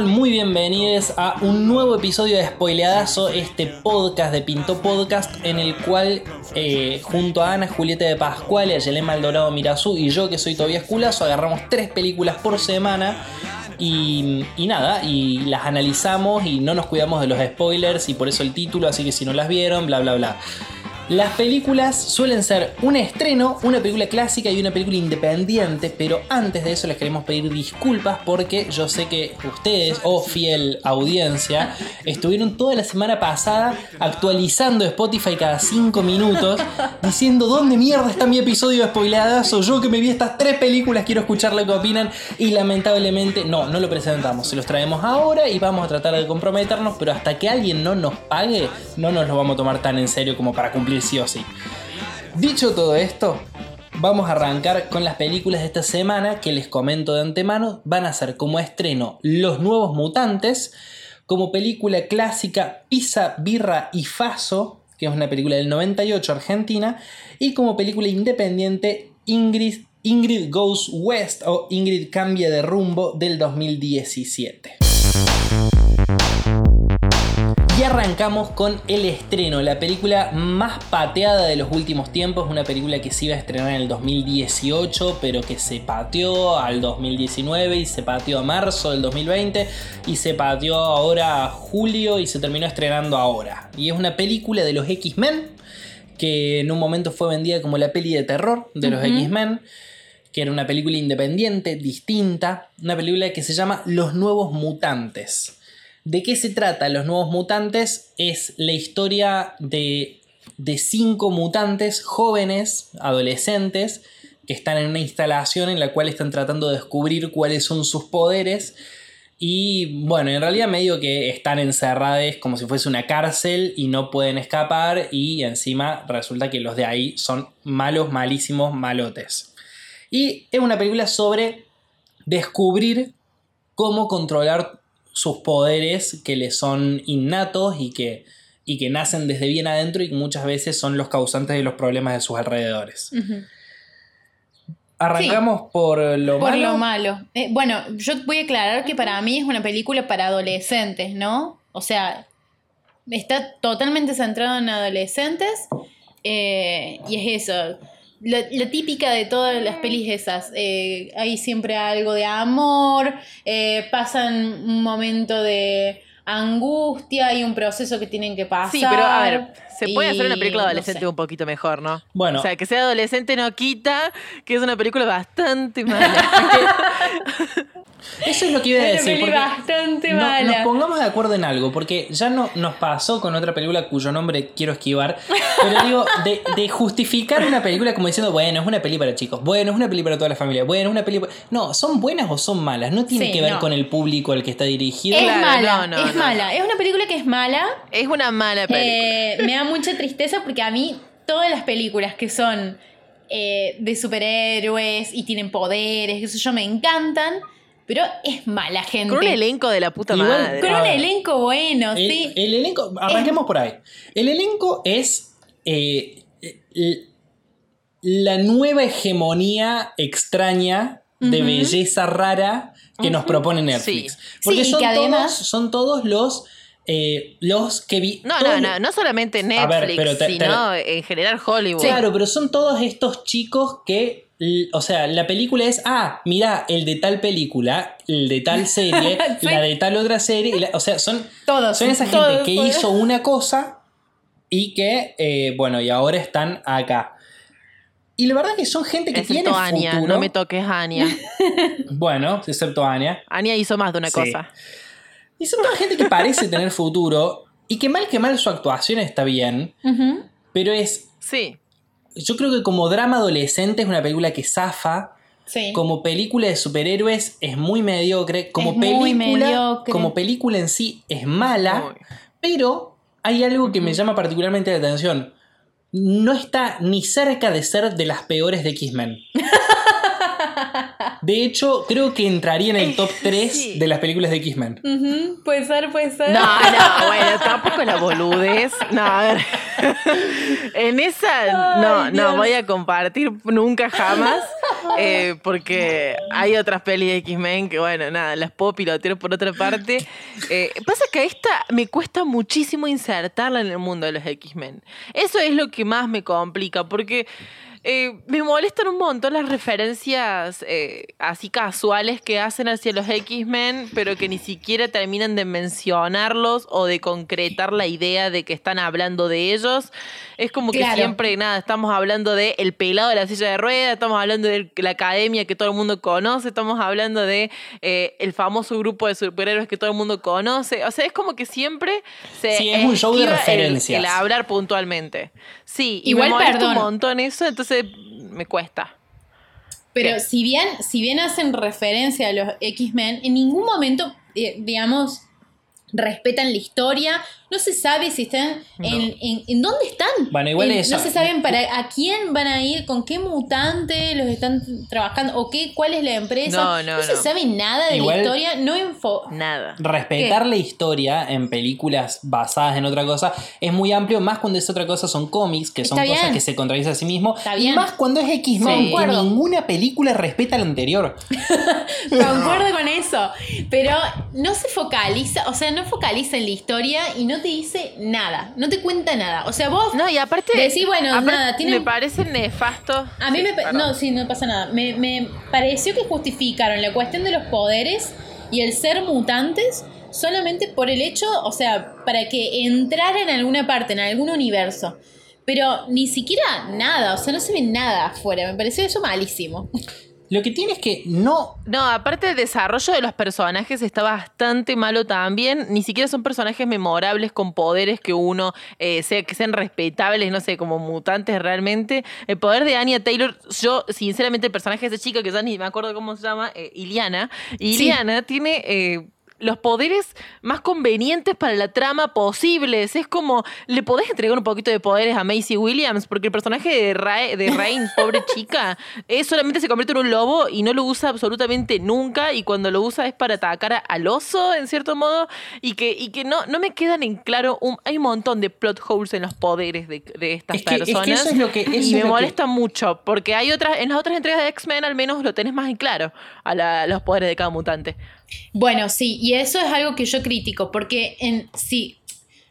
Muy bienvenidos a un nuevo episodio de Spoileadazo, este podcast de Pinto Podcast en el cual eh, junto a Ana Julieta de Pascual, a Yelén Maldorado Mirazú y yo que soy Tobias Culazo agarramos tres películas por semana y, y nada, y las analizamos y no nos cuidamos de los spoilers y por eso el título, así que si no las vieron, bla bla bla. Las películas suelen ser un estreno, una película clásica y una película independiente, pero antes de eso les queremos pedir disculpas porque yo sé que ustedes, oh fiel audiencia, estuvieron toda la semana pasada actualizando Spotify cada 5 minutos, diciendo dónde mierda está mi episodio de spoileadazo, yo que me vi estas tres películas quiero escuchar lo que opinan y lamentablemente no, no lo presentamos, se los traemos ahora y vamos a tratar de comprometernos, pero hasta que alguien no nos pague, no nos lo vamos a tomar tan en serio como para cumplir sí o sí. Dicho todo esto, vamos a arrancar con las películas de esta semana que les comento de antemano. Van a ser como estreno Los Nuevos Mutantes, como película clásica Pisa, Birra y Faso, que es una película del 98 argentina, y como película independiente Ingrid, Ingrid Goes West o Ingrid Cambia de Rumbo del 2017. Y arrancamos con el estreno, la película más pateada de los últimos tiempos, una película que se iba a estrenar en el 2018, pero que se pateó al 2019 y se pateó a marzo del 2020 y se pateó ahora a julio y se terminó estrenando ahora. Y es una película de los X-Men, que en un momento fue vendida como la peli de terror de los X-Men que era una película independiente, distinta, una película que se llama Los Nuevos Mutantes. ¿De qué se trata? Los Nuevos Mutantes es la historia de, de cinco mutantes jóvenes, adolescentes, que están en una instalación en la cual están tratando de descubrir cuáles son sus poderes. Y bueno, en realidad medio que están encerrados como si fuese una cárcel y no pueden escapar y encima resulta que los de ahí son malos, malísimos, malotes. Y es una película sobre descubrir cómo controlar sus poderes que le son innatos y que, y que nacen desde bien adentro y que muchas veces son los causantes de los problemas de sus alrededores. Arrancamos por lo por malo. lo malo. Eh, bueno, yo voy a aclarar que para mí es una película para adolescentes, ¿no? O sea, está totalmente centrado en adolescentes eh, y es eso. La, la típica de todas las pelis esas. eh, hay siempre algo de amor, eh, pasan un momento de angustia y un proceso que tienen que pasar. Sí, pero a ver, se puede hacer una película no adolescente sé. un poquito mejor, ¿no? Bueno. O sea, que sea adolescente no quita que es una película bastante mala. Eso es lo que iba a Es una decir. porque bastante no- mala. Nos pongamos de acuerdo en algo, porque ya no, nos pasó con otra película cuyo nombre quiero esquivar. Pero digo, de, de justificar una película como diciendo, bueno, es una peli para chicos, bueno, es una peli para toda la familia, bueno, es una peli para... No, son buenas o son malas, no tiene Sí, que ver no. con el público al que está dirigido. Es Claro, mala, no, no, es no. mala. Es una película que es mala. es una mala película. Eh, me da mucha tristeza porque a mí todas las películas que son eh, de superhéroes y tienen poderes, eso yo me encantan, pero es mala gente. Con un elenco de la puta Igual- madre. Con un elenco bueno, El, sí. el elenco, arranquemos por ahí. El elenco es eh, l- la nueva hegemonía extraña de belleza rara que nos propone Netflix. Sí. Porque Sí, son, que además- todos, son todos los, eh, los que vi. No, no, no, no solamente A Netflix, ver, pero te- te- sino en general Hollywood. Claro, pero son todos estos chicos que, o sea, la película es, ah, mira, el de tal película, el de tal serie, Sí. la de tal otra serie, y la- o sea, son, Todos. son esa gente que todos. hizo una cosa y que, eh, bueno, y ahora están acá. Y la verdad que son gente que tiene Excepto Anya, futuro. no me toques a Anya. Bueno, excepto Anya. Anya hizo más de una Sí. cosa. Y son toda gente que parece tener futuro y que mal que mal su actuación está bien, pero es, Sí. Yo creo que como drama adolescente es una película que zafa. Sí. Como película de superhéroes es muy mediocre. Como Es muy película. mediocre. Como película en sí es mala. Uy. Pero hay algo que me llama particularmente la atención. No está ni cerca de ser de las peores de X-Men. De hecho, creo que entraría en el top 3 Sí. de las películas de X-Men. Ujú, Puede ser, puede ser. No, no, bueno, tampoco la boludez. No, a ver. En esa, no, Ay, no Dios. voy a compartir nunca jamás. eh, porque hay otras pelis de X-Men que, bueno, nada, las puedo pilotear por otra parte. Eh, pasa que a esta me cuesta muchísimo insertarla en el mundo de los X-Men. Eso es lo que más me complica, porque eh, me molestan un montón las referencias eh, así casuales que hacen hacia los X-Men, pero que ni siquiera terminan de mencionarlos o de concretar la idea de que están hablando de ellos. Es como que siempre, nada, estamos hablando de el pelado de la silla de ruedas, estamos hablando de la academia que todo el mundo conoce, estamos hablando de eh, el famoso grupo de superhéroes que todo el mundo conoce. O sea, es como que siempre se Sí, es un show de el- referencias. El, hablar puntualmente. Sí, y Igual, me molesta perdón. un montón eso, entonces me cuesta. Pero si bien, si bien hacen referencia a los X-Men, en ningún momento, eh, digamos, respetan la historia. No se sabe si están en, en, en dónde están. Bueno, igual En- eso. No se saben para a quién van a ir, con qué mutante los están trabajando o qué, cuál es la empresa. No, no, se no. sabe nada de Igual- la historia, no info. Nada. Respetar ¿Qué? la historia en películas basadas en otra cosa es muy amplio, más cuando es otra cosa son cómics, que son Está cosas bien. que se contradicen a sí mismo. Está Y bien. más cuando es X-Men, Sí. ninguna película respeta la anterior. Concuerdo con eso. Pero no se focaliza, o sea, no focaliza en la historia y no te dice nada. No te cuenta nada. O sea, vos. No, y aparte. Decís, bueno, aparte nada, tiene- Me parece nefasto. A mí Sí, me. perdón. No, sí, no pasa nada. Me, me pareció que justificaron la cuestión de los poderes y el ser mutantes solamente por el hecho, o sea, para que entraran en alguna parte, en algún universo. Pero ni siquiera nada, o sea, no se ve nada afuera. Me pareció eso malísimo. Lo que tiene es que no. No, aparte el desarrollo de los personajes está bastante malo también. Ni siquiera son personajes memorables con poderes que uno eh, sea, que sean respetables, no sé, como mutantes realmente. El poder de Anya Taylor, yo, sinceramente, el personaje de esa chica que ya ni me acuerdo cómo se llama, eh, Iliana. Iliana tiene. eh, los poderes más convenientes para la trama posibles. Es como, le podés entregar un poquito de poderes a Macy Williams, porque el personaje de, Ra- de Rain, pobre chica, es solamente se convierte en un lobo y no lo usa absolutamente nunca. Y cuando lo usa es para atacar a- al oso, en cierto modo. Y que, y que no, no me quedan en claro. un- hay un montón de plot holes en los poderes de, de estas Es que- es que personas. eso es lo que- eso y me molesta mucho, porque hay otras, en las otras entregas de X-Men al menos lo tenés más en claro, a la- los poderes de cada mutante. Bueno, sí, y eso es algo que yo critico, porque en, si,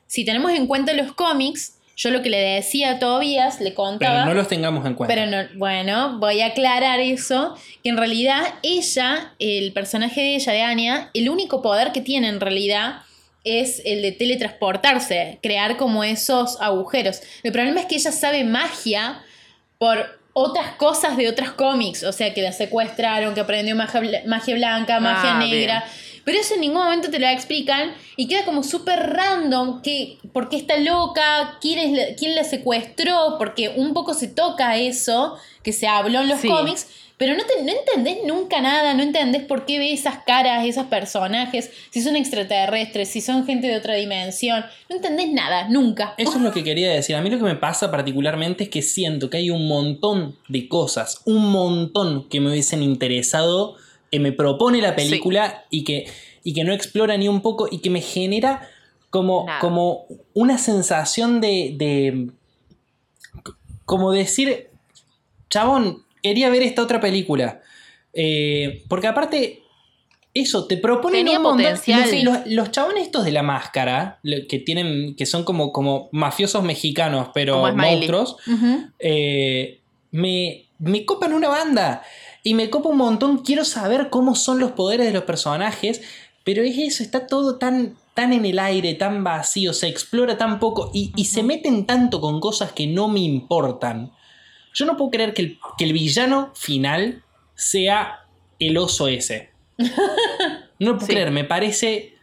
si tenemos en cuenta los cómics, yo lo que le decía a Tobías, le contaba... Pero no los tengamos en cuenta. Pero no, bueno, voy a aclarar eso, que en realidad ella, el personaje de ella, de Anya, el único poder que tiene en realidad es el de teletransportarse, crear como esos agujeros. El problema es que ella sabe magia por otras cosas de otros cómics, o sea, que la secuestraron, que aprendió magia, magia blanca, magia Ah, negra. Pero eso en ningún momento te lo explican y queda como súper random que, por qué está loca, quién, es la, quién la secuestró, porque un poco se toca eso que se habló en los Sí. cómics, pero no, te, no entendés nunca nada, no entendés por qué ve esas caras, esos personajes, si son extraterrestres, si son gente de otra dimensión, no entendés nada, nunca. Eso es lo que quería decir. A mí lo que me pasa particularmente es que siento que hay un montón de cosas, un montón que me hubiesen interesado, que me propone la película y, que, y que no explora ni un poco y que me genera como, Nada. como una sensación de, de. como decir, chabón, quería ver esta otra película. Eh, porque aparte, eso, te proponen Tenía un montón. potencial. Los, los- los chabones estos de la máscara, que tienen, que son como, como mafiosos mexicanos, pero monstruos, eh, me, me copan una banda. Y me copa un montón. Quiero saber cómo son los poderes de los personajes. Pero es eso, está todo tan, tan en el aire, tan vacío, se explora tan poco y, y se meten tanto con cosas que no me importan. Yo no puedo creer que el, que el villano final sea el oso ese. No lo puedo Sí. creer, me parece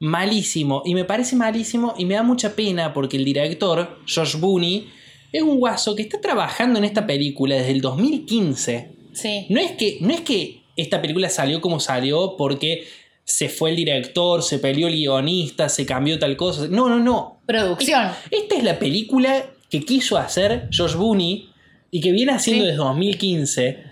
malísimo. Y me parece malísimo y me da mucha pena porque el director, Josh Booney, es un guaso que está trabajando en esta película desde el 2015. Sí. No es que, no es que esta película salió como salió porque se fue el director, se peleó el guionista, se cambió tal cosa. No, no, no. Producción. Esta es la película que quiso hacer Josh Booney y que viene haciendo Sí. desde 2015.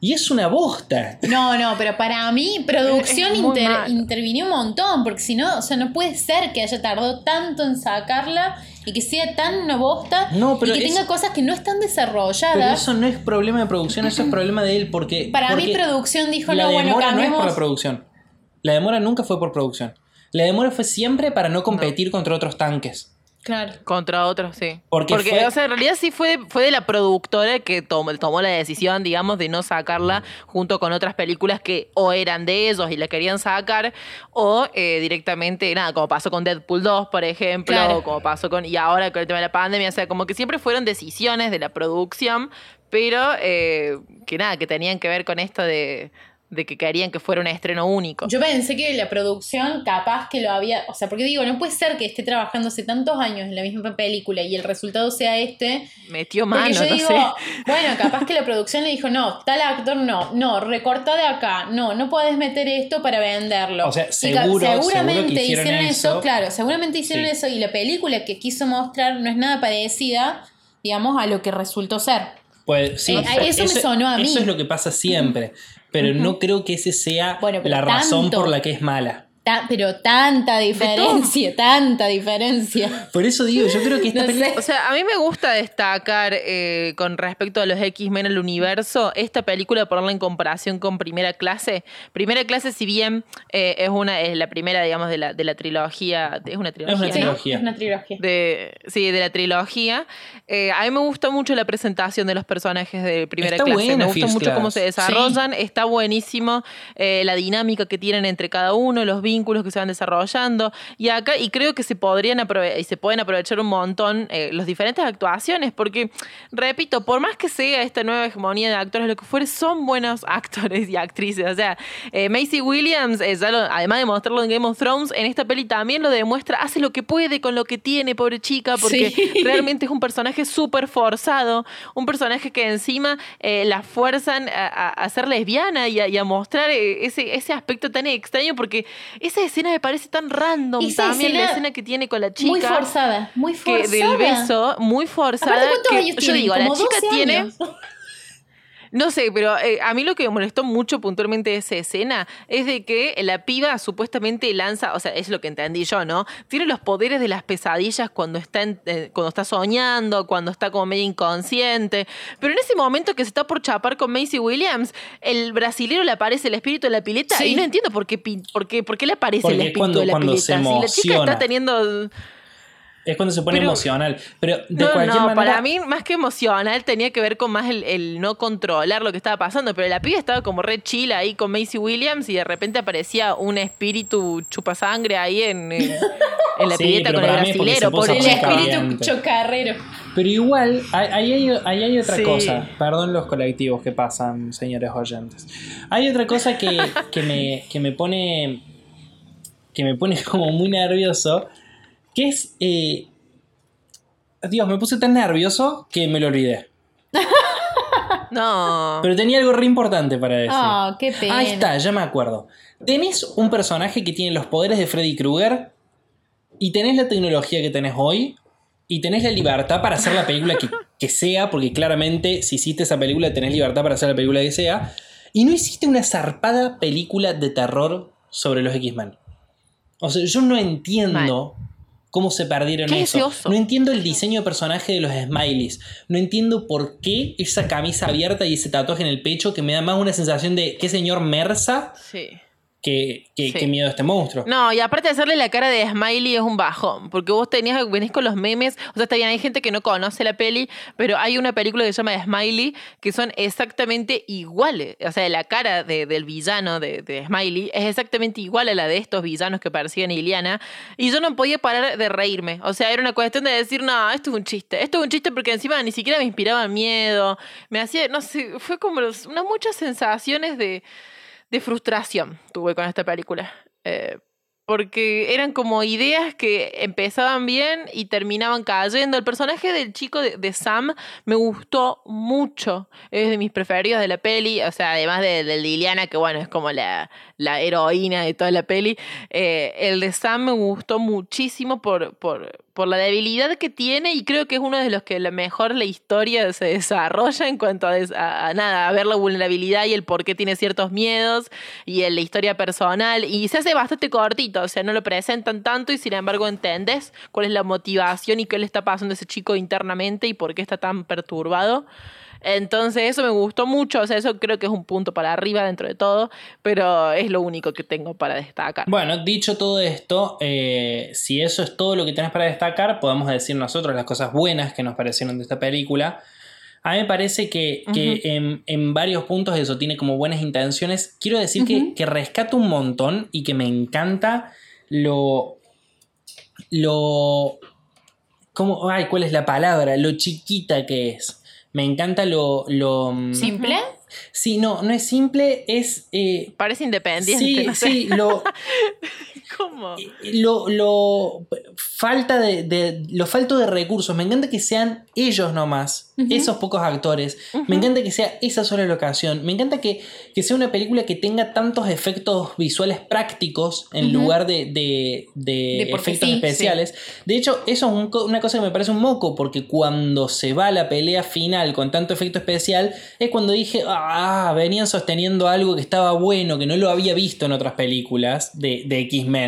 Y es una bosta. No, no, pero para mí producción inter- intervinió un montón, porque si no, o sea, no puede ser que haya tardado tanto en sacarla y que sea tan una bosta No, pero y que es- tenga cosas que no están Pero desarrolladas. eso no es problema de producción, eso es problema de él porque... Para mí producción dijo, la no, bueno, demora no es por la cambiemos. producción. La demora nunca fue por producción. La demora fue siempre para no competir contra otros tanques. Claro. Contra otros, sí. Porque fue- o sea, en realidad sí fue, fue de la productora que tomó, tomó la decisión, digamos, de no sacarla junto con otras películas que o eran de ellos y la querían sacar, o eh, directamente, nada, como pasó con Deadpool 2, por ejemplo, Claro. o como pasó con. Y ahora con el tema de la pandemia, o sea, como que siempre fueron decisiones de la producción, pero eh, que nada, que tenían que ver con esto de, de que querían que fuera un estreno único. Yo pensé que la producción capaz que lo había, o sea, porque digo, no puede ser que esté trabajando hace tantos años en la misma película y el resultado sea este. Metió mano, yo no digo, sé. bueno, capaz que la producción le dijo, no, tal actor no, no, recorta de acá, no, no puedes meter esto para venderlo. O sea, Y seguro- seguramente seguro que hicieron eso, eso. claro, seguramente hicieron Sí. eso y la película que quiso mostrar no es nada parecida, digamos, a lo que resultó ser. Pues, sí, Eh, eso me sonó a mí. Eso es lo que pasa siempre. Pero no creo que ese sea Bueno, la razón tanto. por la que es mala. Ta- pero tanta diferencia, tanta diferencia. Por eso digo, yo creo que esta No película... sé. O sea, a mí me gusta destacar eh, con respecto a los X-Men el universo, esta película ponerla en comparación con Primera Clase. Primera Clase, si bien eh, es una es la primera, digamos, de la, de la trilogía, es una trilogía, una ¿no? Sí, trilogía. es una trilogía. De, sí, de la trilogía. Eh, a mí me gusta mucho la presentación de los personajes de primera Está clase. buena me gusta First mucho cómo se desarrollan. Está buenísimo eh, la dinámica que tienen entre cada uno, los vínculos que se van desarrollando. Y acá, y creo que se podrían y se pueden aprovechar un montón eh, las diferentes actuaciones, porque, repito, por más que sea esta nueva hegemonía de actores, lo que fuere, son buenos actores y actrices. O sea, eh, Macy Williams, eh, ya lo- además de mostrarlo en Game of Thrones, en esta peli también lo demuestra, hace lo que puede con lo que tiene, pobre chica, porque Sí. realmente es un personaje súper forzado, un personaje que encima eh, la fuerzan a, a- a ser lesbiana y a, y a mostrar eh, ese, ese aspecto tan extraño, porque esa escena me parece tan random Esa también, la escena escena que tiene con la chica. Muy forzada, muy Que forzada. del beso, muy forzada. Aparte, ¿cuántos que años yo tienen? digo, la chica 12 tiene. No sé, pero eh, a mí lo que me molestó mucho puntualmente de esa escena es de que la piba supuestamente lanza, o sea, es lo que entendí yo, ¿no? Tiene los poderes de las pesadillas cuando está, en- eh, cuando está soñando, cuando está como medio inconsciente. Pero en ese momento que se está por chapar con Macy Williams, el brasilero le aparece el espíritu de la pileta Sí. y no entiendo por qué, por qué, por qué le aparece Porque el es espíritu cuando- de la pileta. si la chica está teniendo... Es cuando se pone Pero- emocional. Pero de no, cualquier no, manera... para mí más que emocional tenía que ver con más el, el no controlar lo que estaba pasando, pero la piba estaba como re chila ahí con Macy Williams y de repente aparecía un espíritu chupasangre ahí en, en, en la Sí, pileta con el brasilero, pobre El espíritu chocarrero. Pero igual, ahí hay, ahí hay otra Sí. cosa. Perdón los colectivos que pasan, señores oyentes. Hay otra cosa que, que, me, que me pone. que me pone como muy nervioso. Que es. eh, Dios, me puse tan nervioso que me lo olvidé. No. Pero tenía algo re importante para decir. Ah, qué pena. Ahí está, ya me acuerdo. Tenés un personaje que tiene los poderes de Freddy Krueger y tenés la tecnología que tenés hoy y tenés la libertad para hacer la película que, que sea, porque claramente si hiciste esa película tenés libertad para hacer la película que sea, y no hiciste una zarpada película de terror sobre los X-Men. O sea, yo no entiendo cómo se perdieron Qué eso. No entiendo el diseño de personaje de los smileys. No entiendo por qué esa camisa abierta y ese tatuaje en el pecho que me da más una sensación de qué señor Mersa Sí. Que, que, Sí. que miedo a este monstruo. No, y aparte de hacerle la cara de Smiley es un bajón, porque vos tenías, venís con los memes, o sea, está bien, hay gente que no conoce la peli, pero hay una película que se llama Smiley que son exactamente iguales, o sea, la cara de- del villano de, de Smiley es exactamente igual a la de estos villanos que persiguen a Iliana, y yo no podía parar de reírme, o sea, era una cuestión de decir, no, esto es un chiste, esto es un chiste porque encima ni siquiera me inspiraba miedo, me hacía, no sé, fue como unas muchas sensaciones de de frustración tuve con esta película. Eh, porque eran como ideas que empezaban bien y terminaban cayendo. El personaje del chico de, de Sam me gustó mucho. Es de mis preferidos de la peli. O sea, además de, de Liliana, que bueno, es como la, la heroína de toda la peli. eh, el de me gustó muchísimo por, por, por la debilidad que tiene y creo que es uno de los que mejor la historia se desarrolla en cuanto a, a, nada, a ver la vulnerabilidad y el por qué tiene ciertos miedos y en la historia personal y se hace bastante cortito, o sea, no lo presentan tanto y sin embargo entendés cuál es la motivación y qué le está pasando a ese chico internamente y por qué está tan perturbado. Entonces eso me gustó mucho, o sea, eso creo que es un punto para arriba dentro de todo, pero es lo único que tengo para destacar. Bueno, dicho todo esto, eh, si eso es todo lo que tenés para destacar, podemos decir nosotros las cosas buenas que nos parecieron de esta película. A mí me parece que, en, varios puntos eso tiene como buenas intenciones. Quiero decir que, que rescato un montón y que me encanta lo... lo ¿cómo, ay, ¿Cuál es la palabra? Lo chiquita que es. Me encanta lo... lo mm, ¿Simple? Sí, no, no es simple, es... Eh, Parece independiente. Sí, no sé. sí, lo... ¿Cómo? Lo, lo, falta de, de, lo falto de recursos. Me encanta que sean ellos nomás, esos pocos actores. Me encanta que sea esa sola locación. Me encanta que, que, sea una película que tenga tantos efectos visuales prácticos en lugar de, de, de efectos sí, especiales. Sí. De hecho, eso es un, una cosa que me parece un moco, porque cuando se va la pelea final con tanto efecto especial, es cuando dije, ah, venían sosteniendo algo que estaba bueno, que no lo había visto en otras películas de, de X-Men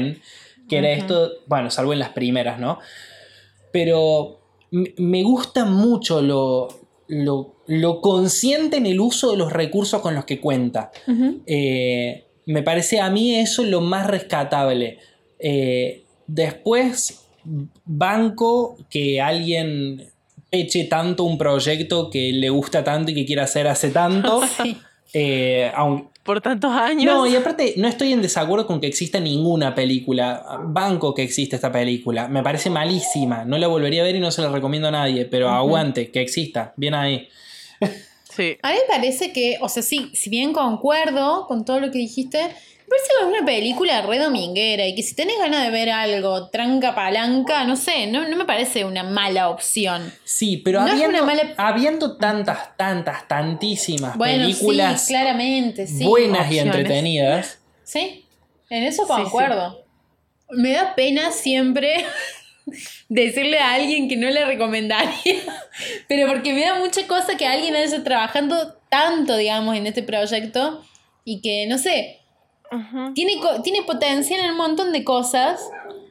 que era uh -huh. esto, bueno, salvo en las primeras, ¿no? Pero me gusta mucho lo, lo, lo, consciente en el uso de los recursos con los que cuenta. Uh -huh. eh, me parece a mí eso lo más rescatable. Eh, después, banco que alguien eche tanto un proyecto que le gusta tanto y que quiere hacer hace tanto. sí. eh, aun, por tantos años. No, y aparte, no estoy en desacuerdo con que exista ninguna película. Banco que existe esta película. Me parece malísima. No la volvería a ver y no se la recomiendo a nadie. Pero uh -huh. aguante, que exista. Bien ahí. Sí. A mí me parece que, o sea, sí, si bien concuerdo con todo lo que dijiste, parece que es una película re dominguera y que si tenés ganas de ver algo tranca palanca, no sé, no, no me parece una mala opción. Sí, pero no habiendo, mala... habiendo, tantas, tantas, tantísimas bueno, películas sí, claramente, sí. buenas Opciones. y entretenidas. Sí, en eso concuerdo. Sí, sí. Me da pena siempre decirle a alguien que no le recomendaría, pero porque me da mucha cosa que alguien haya trabajando tanto, digamos, en este proyecto y que, no sé, uh -huh. tiene, tiene potencial en un montón de cosas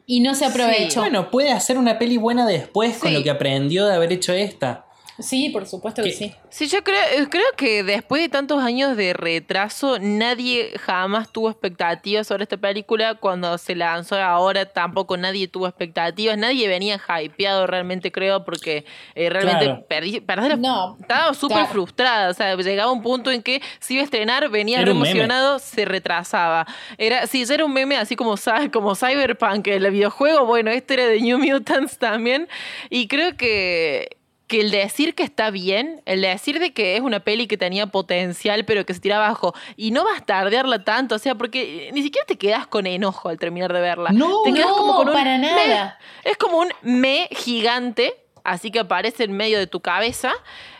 y no se aprovecha. Sí. Bueno, puede hacer una peli buena después sí. con lo que aprendió de haber hecho esta. Sí, por supuesto que, que sí. Sí, yo creo, creo que después de tantos años de retraso, nadie jamás tuvo expectativas sobre esta película. Cuando se lanzó ahora, tampoco nadie tuvo expectativas. Nadie venía hypeado realmente, creo, porque eh, realmente claro. perdí, perdí la, no, estaba súper claro. frustrada. O sea, llegaba un punto en que si iba a estrenar, venía era emocionado, se retrasaba. Era, sí, ya era un meme así como, como Cyberpunk, el videojuego. Bueno, este era de New Mutants también. Y creo que que el decir que está bien, el decir de que es una peli que tenía potencial pero que se tira abajo y no bastardearla tanto, o sea, porque ni siquiera te quedas con enojo al terminar de verla. No, te quedas no, como con un para nada. Es como un me gigante, así que aparece en medio de tu cabeza.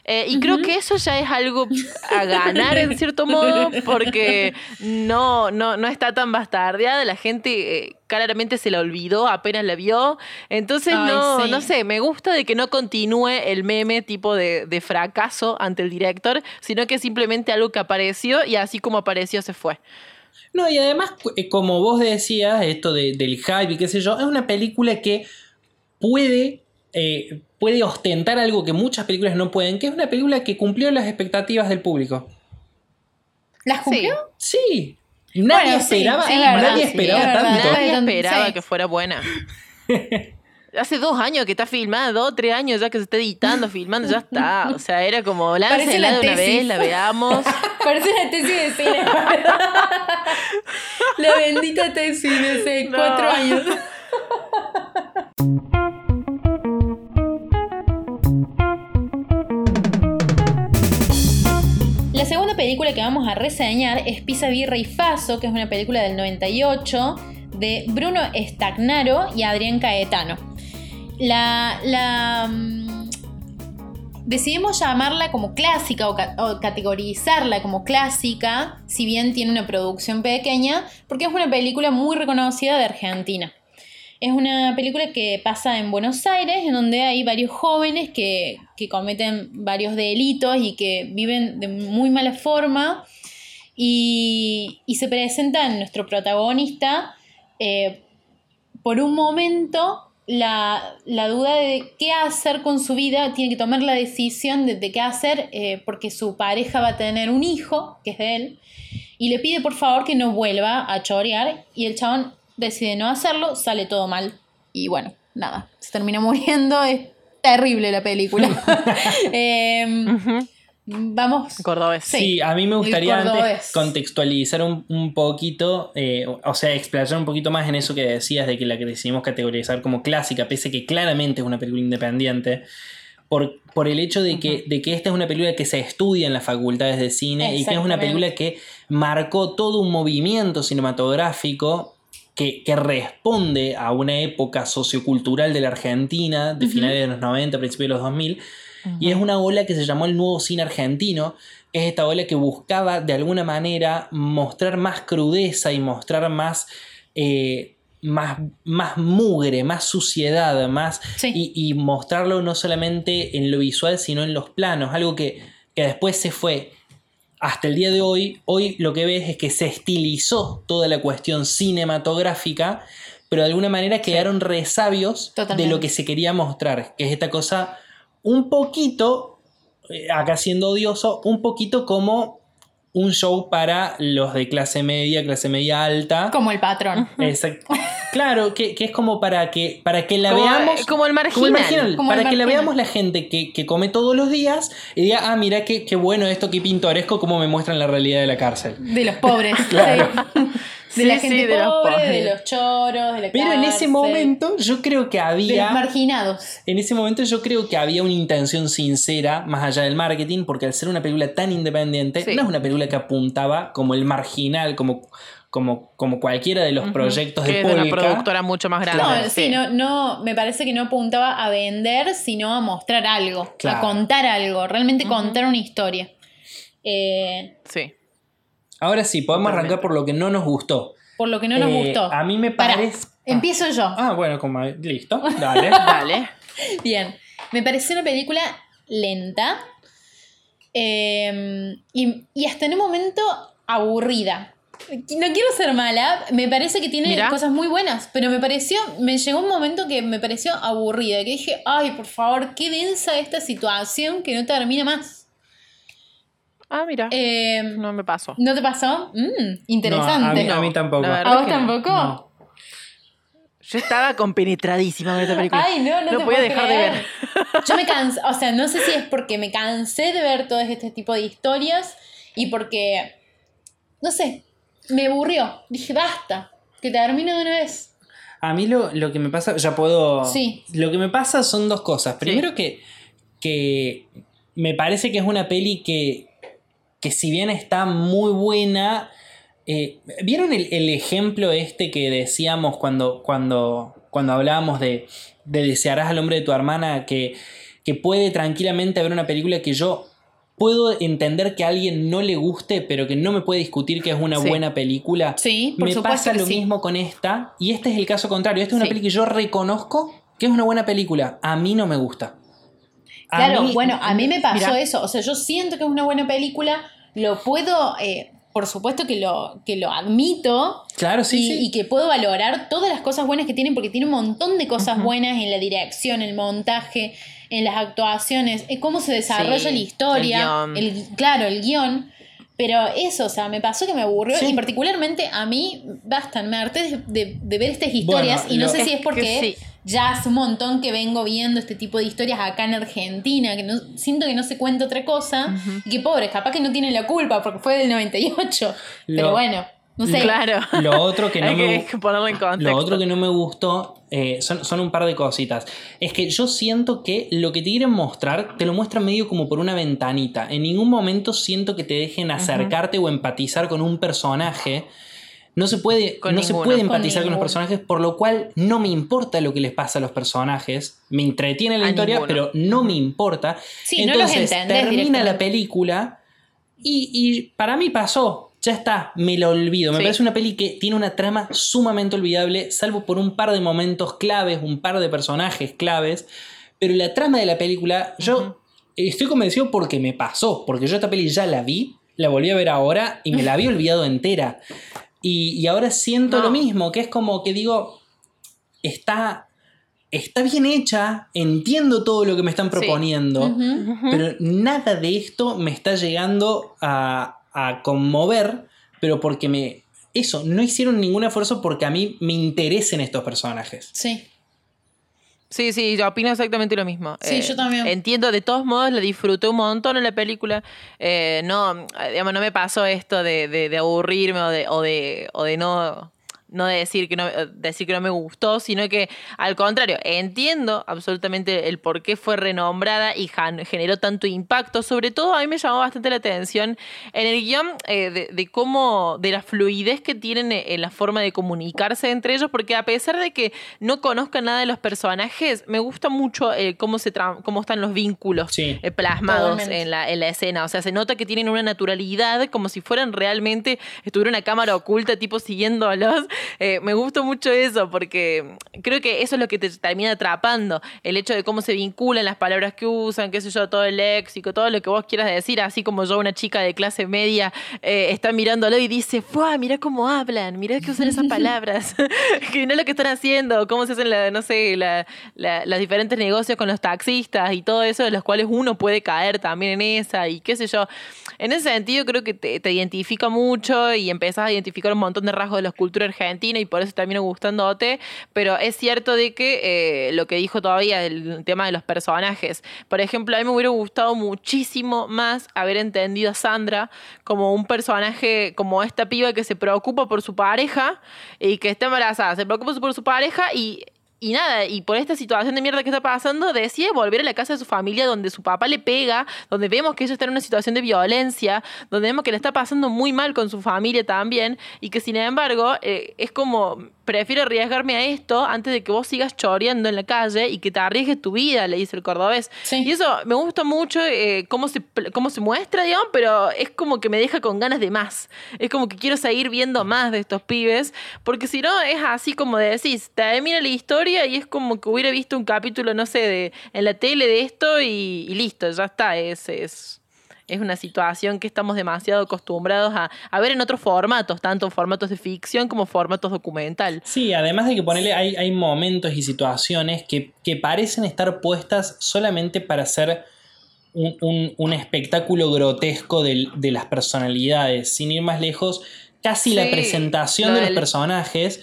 Eh, y uh -huh. creo que eso ya es algo a ganar en cierto modo, porque no, no, no está tan bastardeada. La gente eh, claramente se la olvidó apenas la vio. Entonces, Ay, no, sí. no sé, me gusta de que no continúe el meme tipo de, de, fracaso ante el director, sino que simplemente algo que apareció y así como apareció se fue. No, y además, eh, como vos decías, esto de, del hype y qué sé yo, es una película que puede eh, puede ostentar algo que muchas películas no pueden, que es una película que cumplió las expectativas del público. ¿Las cumplió? Sí. Nadie bueno, esperaba, sí, sí, nadie esperaba sí, tanto. Nadie esperaba que fuera buena. Hace dos años que está filmada, dos, tres años ya que se está editando, filmando, ya está. O sea, era como, láncela de una vez, la veamos. Parece la tesis de cine. la bendita tesis de hace no. cuatro años. La segunda película que vamos a reseñar es Pisa, Birra y Faso, que es una película del 98 de Bruno Stagnaro y Adrián Caetano. La, la um, decidimos llamarla como clásica o, ca o, categorizarla como clásica, si bien tiene una producción pequeña, porque es una película muy reconocida de Argentina. Es una película que pasa en Buenos Aires, en donde hay varios jóvenes que, que cometen varios delitos y que viven de muy mala forma. Y, y se presenta nuestro protagonista eh, por un momento la, la, duda de qué hacer con su vida, tiene que tomar la decisión de, de qué hacer eh, porque su pareja va a tener un hijo, que es de él, y le pide por favor que no vuelva a chorear y el chabón decide no hacerlo, sale todo mal y bueno, nada, se termina muriendo, es terrible la película. eh, Vamos. Cordobés. Sí, a mí me gustaría antes contextualizar un, un poquito, eh, o sea, explayar un poquito más en eso que decías de que la que decidimos categorizar como clásica, pese que claramente es una película independiente, por, por el hecho de que, de que esta es una película que se estudia en las facultades de cine y que es una película que marcó todo un movimiento cinematográfico que, que, responde a una época sociocultural de la Argentina, de finales de los 90, principios de los 2000 y es una ola que se llamó el nuevo cine argentino. Es esta ola que buscaba de alguna manera mostrar más crudeza y mostrar más, eh, más, más mugre, más suciedad, más. Sí. Y, y, mostrarlo no solamente en lo visual, sino en los planos. Algo que, que después se fue. Hasta el día de hoy, hoy lo que ves es que se estilizó toda la cuestión cinematográfica, pero de alguna manera quedaron resabios Totalmente. de lo que se quería mostrar, que es esta cosa un poquito, eh, acá siendo odioso, un poquito como un show para los de clase media, clase media alta. Como el patrón. Exacto. Claro, que, que, es como para que, para que la como, veamos. Como el marginal. Como el marginal como para el que marginal. la veamos la gente que, que, come todos los días y diga, ah, mira qué, qué bueno esto, qué pintoresco, como me muestran la realidad de la cárcel. De los pobres. Claro. De Sí, la gente sí, de los pobre, pobres. de los choros, de la Pero en ese cárcel, momento yo creo que De los había. marginados. En ese momento yo creo que había una intención sincera, más allá del marketing, porque al ser una película tan independiente, Sí. no es una película que apuntaba como el marginal, como, como, como cualquiera de los proyectos que de es de una Polka. productora mucho más grande. No, sí, no, no, me parece que no apuntaba a vender, sino a mostrar algo, Claro. a contar algo, realmente contar una historia. Eh, Sí. Ahora sí, podemos Totalmente. arrancar por lo que no nos gustó. por lo que no nos Eh, gustó. A mí me parece. empiezo yo. Ah, bueno, como listo, dale. Dale. Bien, me pareció una película lenta eh, y, y hasta en un momento aburrida. No quiero ser mala, me parece que tiene Mirá. cosas muy buenas, pero me pareció, me llegó un momento que me pareció aburrida, que dije, ay, por favor, qué densa esta situación que no termina más. Ah, mira. Eh, no me pasó. ¿No te pasó? Mm, interesante. No, a, mí, No, a mí tampoco. ¿A vos tampoco? No. Yo estaba compenetradísima con esta película. Ay, no, no, No te podía puedo dejar de ver. Yo me cansé, o sea, no sé si es porque me cansé de ver todo este tipo de historias y porque, no sé, me aburrió. Dije, basta, que termine de una vez. A mí lo, lo que me pasa, ya puedo. Sí. Lo que me pasa son dos cosas. Primero que, que me parece que es una peli que, que si bien está muy buena. eh, ¿Vieron el, el ejemplo este que decíamos cuando, cuando, cuando hablábamos de, de Desearás al hombre de tu hermana? Que, que puede tranquilamente haber una película que yo puedo entender que a alguien no le guste, pero que no me puede discutir que es una Sí. buena película. Sí, por me supuesto pasa que lo sí. mismo con esta, y este es el caso contrario. Esta es una Sí. peli que yo reconozco que es una buena película. A mí no me gusta. Claro, mí- bueno, a mí me pasó eso. O sea, yo siento que es una buena película, lo puedo, eh, por supuesto que lo, que lo admito, Claro, sí, y, sí. y que puedo valorar todas las cosas buenas que tienen, porque tiene un montón de cosas buenas en la dirección, el montaje, en las actuaciones, en cómo se desarrolla Sí, la historia, el guion. el- claro, el guion. Pero eso, o sea, me pasó que me aburrió Sí. y particularmente a mí, bastan, me harté de, de- de ver estas historias Bueno, y no sé si Es porque que sí. Ya hace un montón que vengo viendo este tipo de historias acá en Argentina, que no, siento que no se cuenta otra cosa y que pobres, capaz que no tienen la culpa porque fue del 98. Lo- Pero bueno, no sé. Claro. Lo otro que no hay, me que, gu- hay que ponerlo en contexto. Lo otro que no me gustó eh, son, son un par de cositas. Es que yo siento que lo que te quieren mostrar, te lo muestran medio como por una ventanita. En ningún momento siento que te dejen acercarte o empatizar con un personaje. No se puede, Con no se puede empatizar con, los personajes, por lo cual no me importa lo que les pasa a los personajes. Me entretiene la A historia, ninguno. pero no me importa. Sí, no Entonces entendés termina la película y, y para mí pasó. ya está, me lo olvido. Me Sí. parece una peli que tiene una trama sumamente olvidable, salvo por un par de momentos claves, un par de personajes claves. Pero la trama de la película, yo estoy convencido porque me pasó, porque yo esta peli ya la vi, la volví a ver ahora y me la había olvidado entera. Y, y ahora siento No. lo mismo, que es como que digo, está, está bien hecha, entiendo todo lo que me están proponiendo. Pero nada de esto me está llegando a, a conmover, pero porque me... Eso, no hicieron ningún esfuerzo porque a mí me interesen estos personajes. Sí. Sí, sí, yo opino exactamente lo mismo. Sí, yo también. Entiendo, de todos modos, la disfruté un montón en la película. Eh, no, digamos, no me pasó esto de, de- de aburrirme o de, o de, o de no, no de decir que no, decir que no me gustó, sino que al contrario, entiendo absolutamente el por qué fue renombrada y generó tanto impacto. Sobre todo, a mí me llamó bastante la atención en el guion eh, de, de cómo, de la fluidez que tienen en la forma de comunicarse entre ellos, porque a pesar de que no conozcan nada de los personajes, me gusta mucho eh, cómo, se cómo están los vínculos Sí. eh, plasmados en la, en la escena. O sea, se nota que tienen una naturalidad como si fueran realmente, estuviera una cámara oculta, tipo siguiéndolos. Eh, me gusta mucho eso porque creo que eso es lo que te termina atrapando. El hecho de cómo se vinculan las palabras que usan, qué sé yo, todo el léxico, todo lo que vos quieras decir, así como yo, una chica de clase media, eh, está mirándolo y dice, ¡Fua! Mira cómo hablan, mira que usan esas palabras, que no es lo que están haciendo, cómo se hacen, la, no sé, la- la- los diferentes negocios con los taxistas y todo eso, de los cuales uno puede caer también en esa y qué sé yo. En ese sentido creo que te, te identifica mucho y empezás a identificar un montón de rasgos de la cultura argentina y por eso termina gustándote, pero es cierto de que eh, lo que dijo todavía el tema de los personajes, por ejemplo, a mí me hubiera gustado muchísimo más haber entendido a Sandra como un personaje, como esta piba que se preocupa por su pareja y que está embarazada, se preocupa por su pareja y y nada, y por esta situación de mierda que está pasando, decide volver a la casa de su familia donde su papá le pega, donde vemos que ella está en una situación de violencia, donde vemos que le está pasando muy mal con su familia también, y que sin embargo eh, es como, prefiero arriesgarme a esto antes de que vos sigas choreando en la calle y que te arriesgues tu vida, le dice el cordobés. Sí. Y eso me gusta mucho eh, cómo, se, cómo se muestra, digamos, pero es como que me deja con ganas de más. Es como que quiero seguir viendo más de estos pibes, porque si no es así como de decís, termina la historia y es como que hubiera visto un capítulo, no sé, de, en la tele de esto y, listo, ya está. Es, es, es una situación que estamos demasiado acostumbrados a, a ver en otros formatos, tanto formatos de ficción como formatos documental. Sí, además de que ponerle, hay, hay momentos y situaciones que, que parecen estar puestas solamente para hacer un, un- un espectáculo grotesco del- de las personalidades. Sin ir más lejos, casi la presentación lo de los del- personajes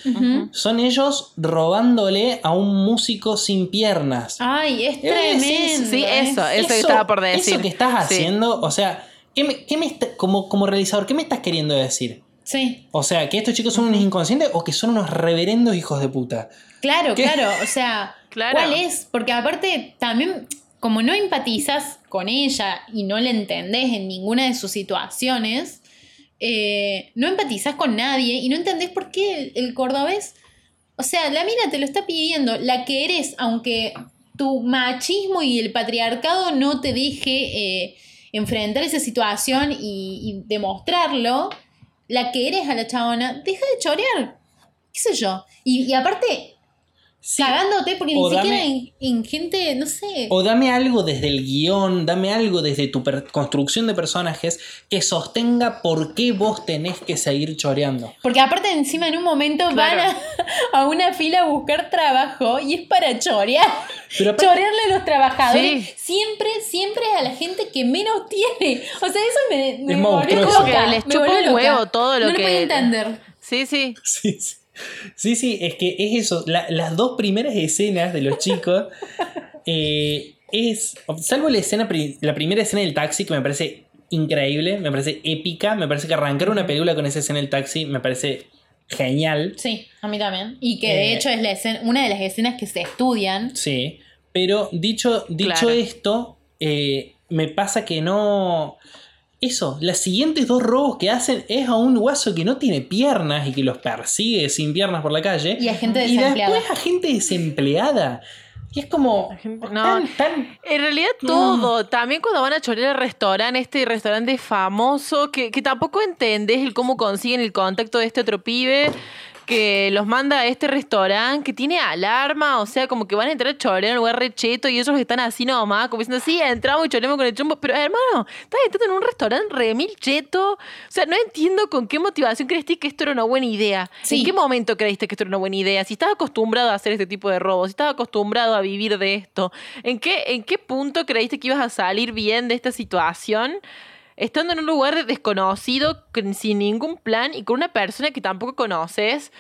son ellos robándole a un músico sin piernas. Ay, es Es- tremendo. sí, es- eso, eso que estaba por decir. Eso que estás Sí. haciendo, o sea, ¿qué me, qué me está- como, como realizador, ¿qué me estás queriendo decir? Sí, O sea, que estos chicos son unos inconscientes o que son unos reverendos hijos de puta. claro, ¿Qué? claro. O sea, Claro. ¿cuál es? Porque aparte también, como no empatizas con ella y no la entendés en ninguna de sus situaciones, eh, no empatizas con nadie y no entendés por qué el, cordobés. O sea, la mina te lo está pidiendo, la que eres, aunque tu machismo y el patriarcado no te deje eh, enfrentar esa situación y, demostrarlo, la que eres a la chabona, deja de chorear. ¿Qué yo? Y aparte, Sí, cagándote porque O ni siquiera en, en gente, no sé. O dame algo desde el guion, dame algo desde tu construcción de personajes que sostenga por qué vos tenés que seguir choreando. Porque aparte encima en un momento Claro. van a, a una fila a buscar trabajo y es para chorear. Pero aparte- Chorearle a los trabajadores. Sí. Siempre, siempre a la gente que menos tiene. O sea, eso me, me Es volvió. Como que loca, les me chupa volvió un loca. huevo todo lo no que- No podía entender. Sí, sí. Sí, sí. Sí, sí, es que es eso. La- las dos primeras escenas de los chicos eh, es. Salvo la escena, la primera escena del taxi, que me parece increíble, me parece épica. Me parece que arrancar una película con esa escena del taxi me parece genial. Sí, a mí también. Y que de Eh, hecho es la escena- una de las escenas que se estudian. Sí. Pero dicho, dicho Claro. esto, eh, me pasa que no. Eso, los siguientes dos robos que hacen es a un guaso que no tiene piernas y que los persigue sin piernas por la calle. Y a gente Y desempleada. después a gente desempleada. Y es como. No, tan- tan- En realidad todo, también cuando van a chorear el restaurante, este restaurante famoso, que, que tampoco entendés el cómo consiguen el contacto de este otro pibe, que los manda a este restaurante, que tiene alarma, o sea, como que van a entrar a chorear en un lugar recheto y ellos están así nomás, como diciendo, sí, entramos y choreamos con el chumbo, pero hermano, estás entrando en un restaurante remil cheto, o sea, no entiendo con qué motivación creíste que esto era una buena idea. Sí. ¿En qué momento creíste que esto era una buena idea? Si estás acostumbrado a hacer este tipo de robos, si estás acostumbrado a vivir de esto, ¿en qué, ¿en qué punto creíste que ibas a salir bien de esta situación? Estando en un lugar desconocido, con- sin ningún plan y con una persona que tampoco conoces.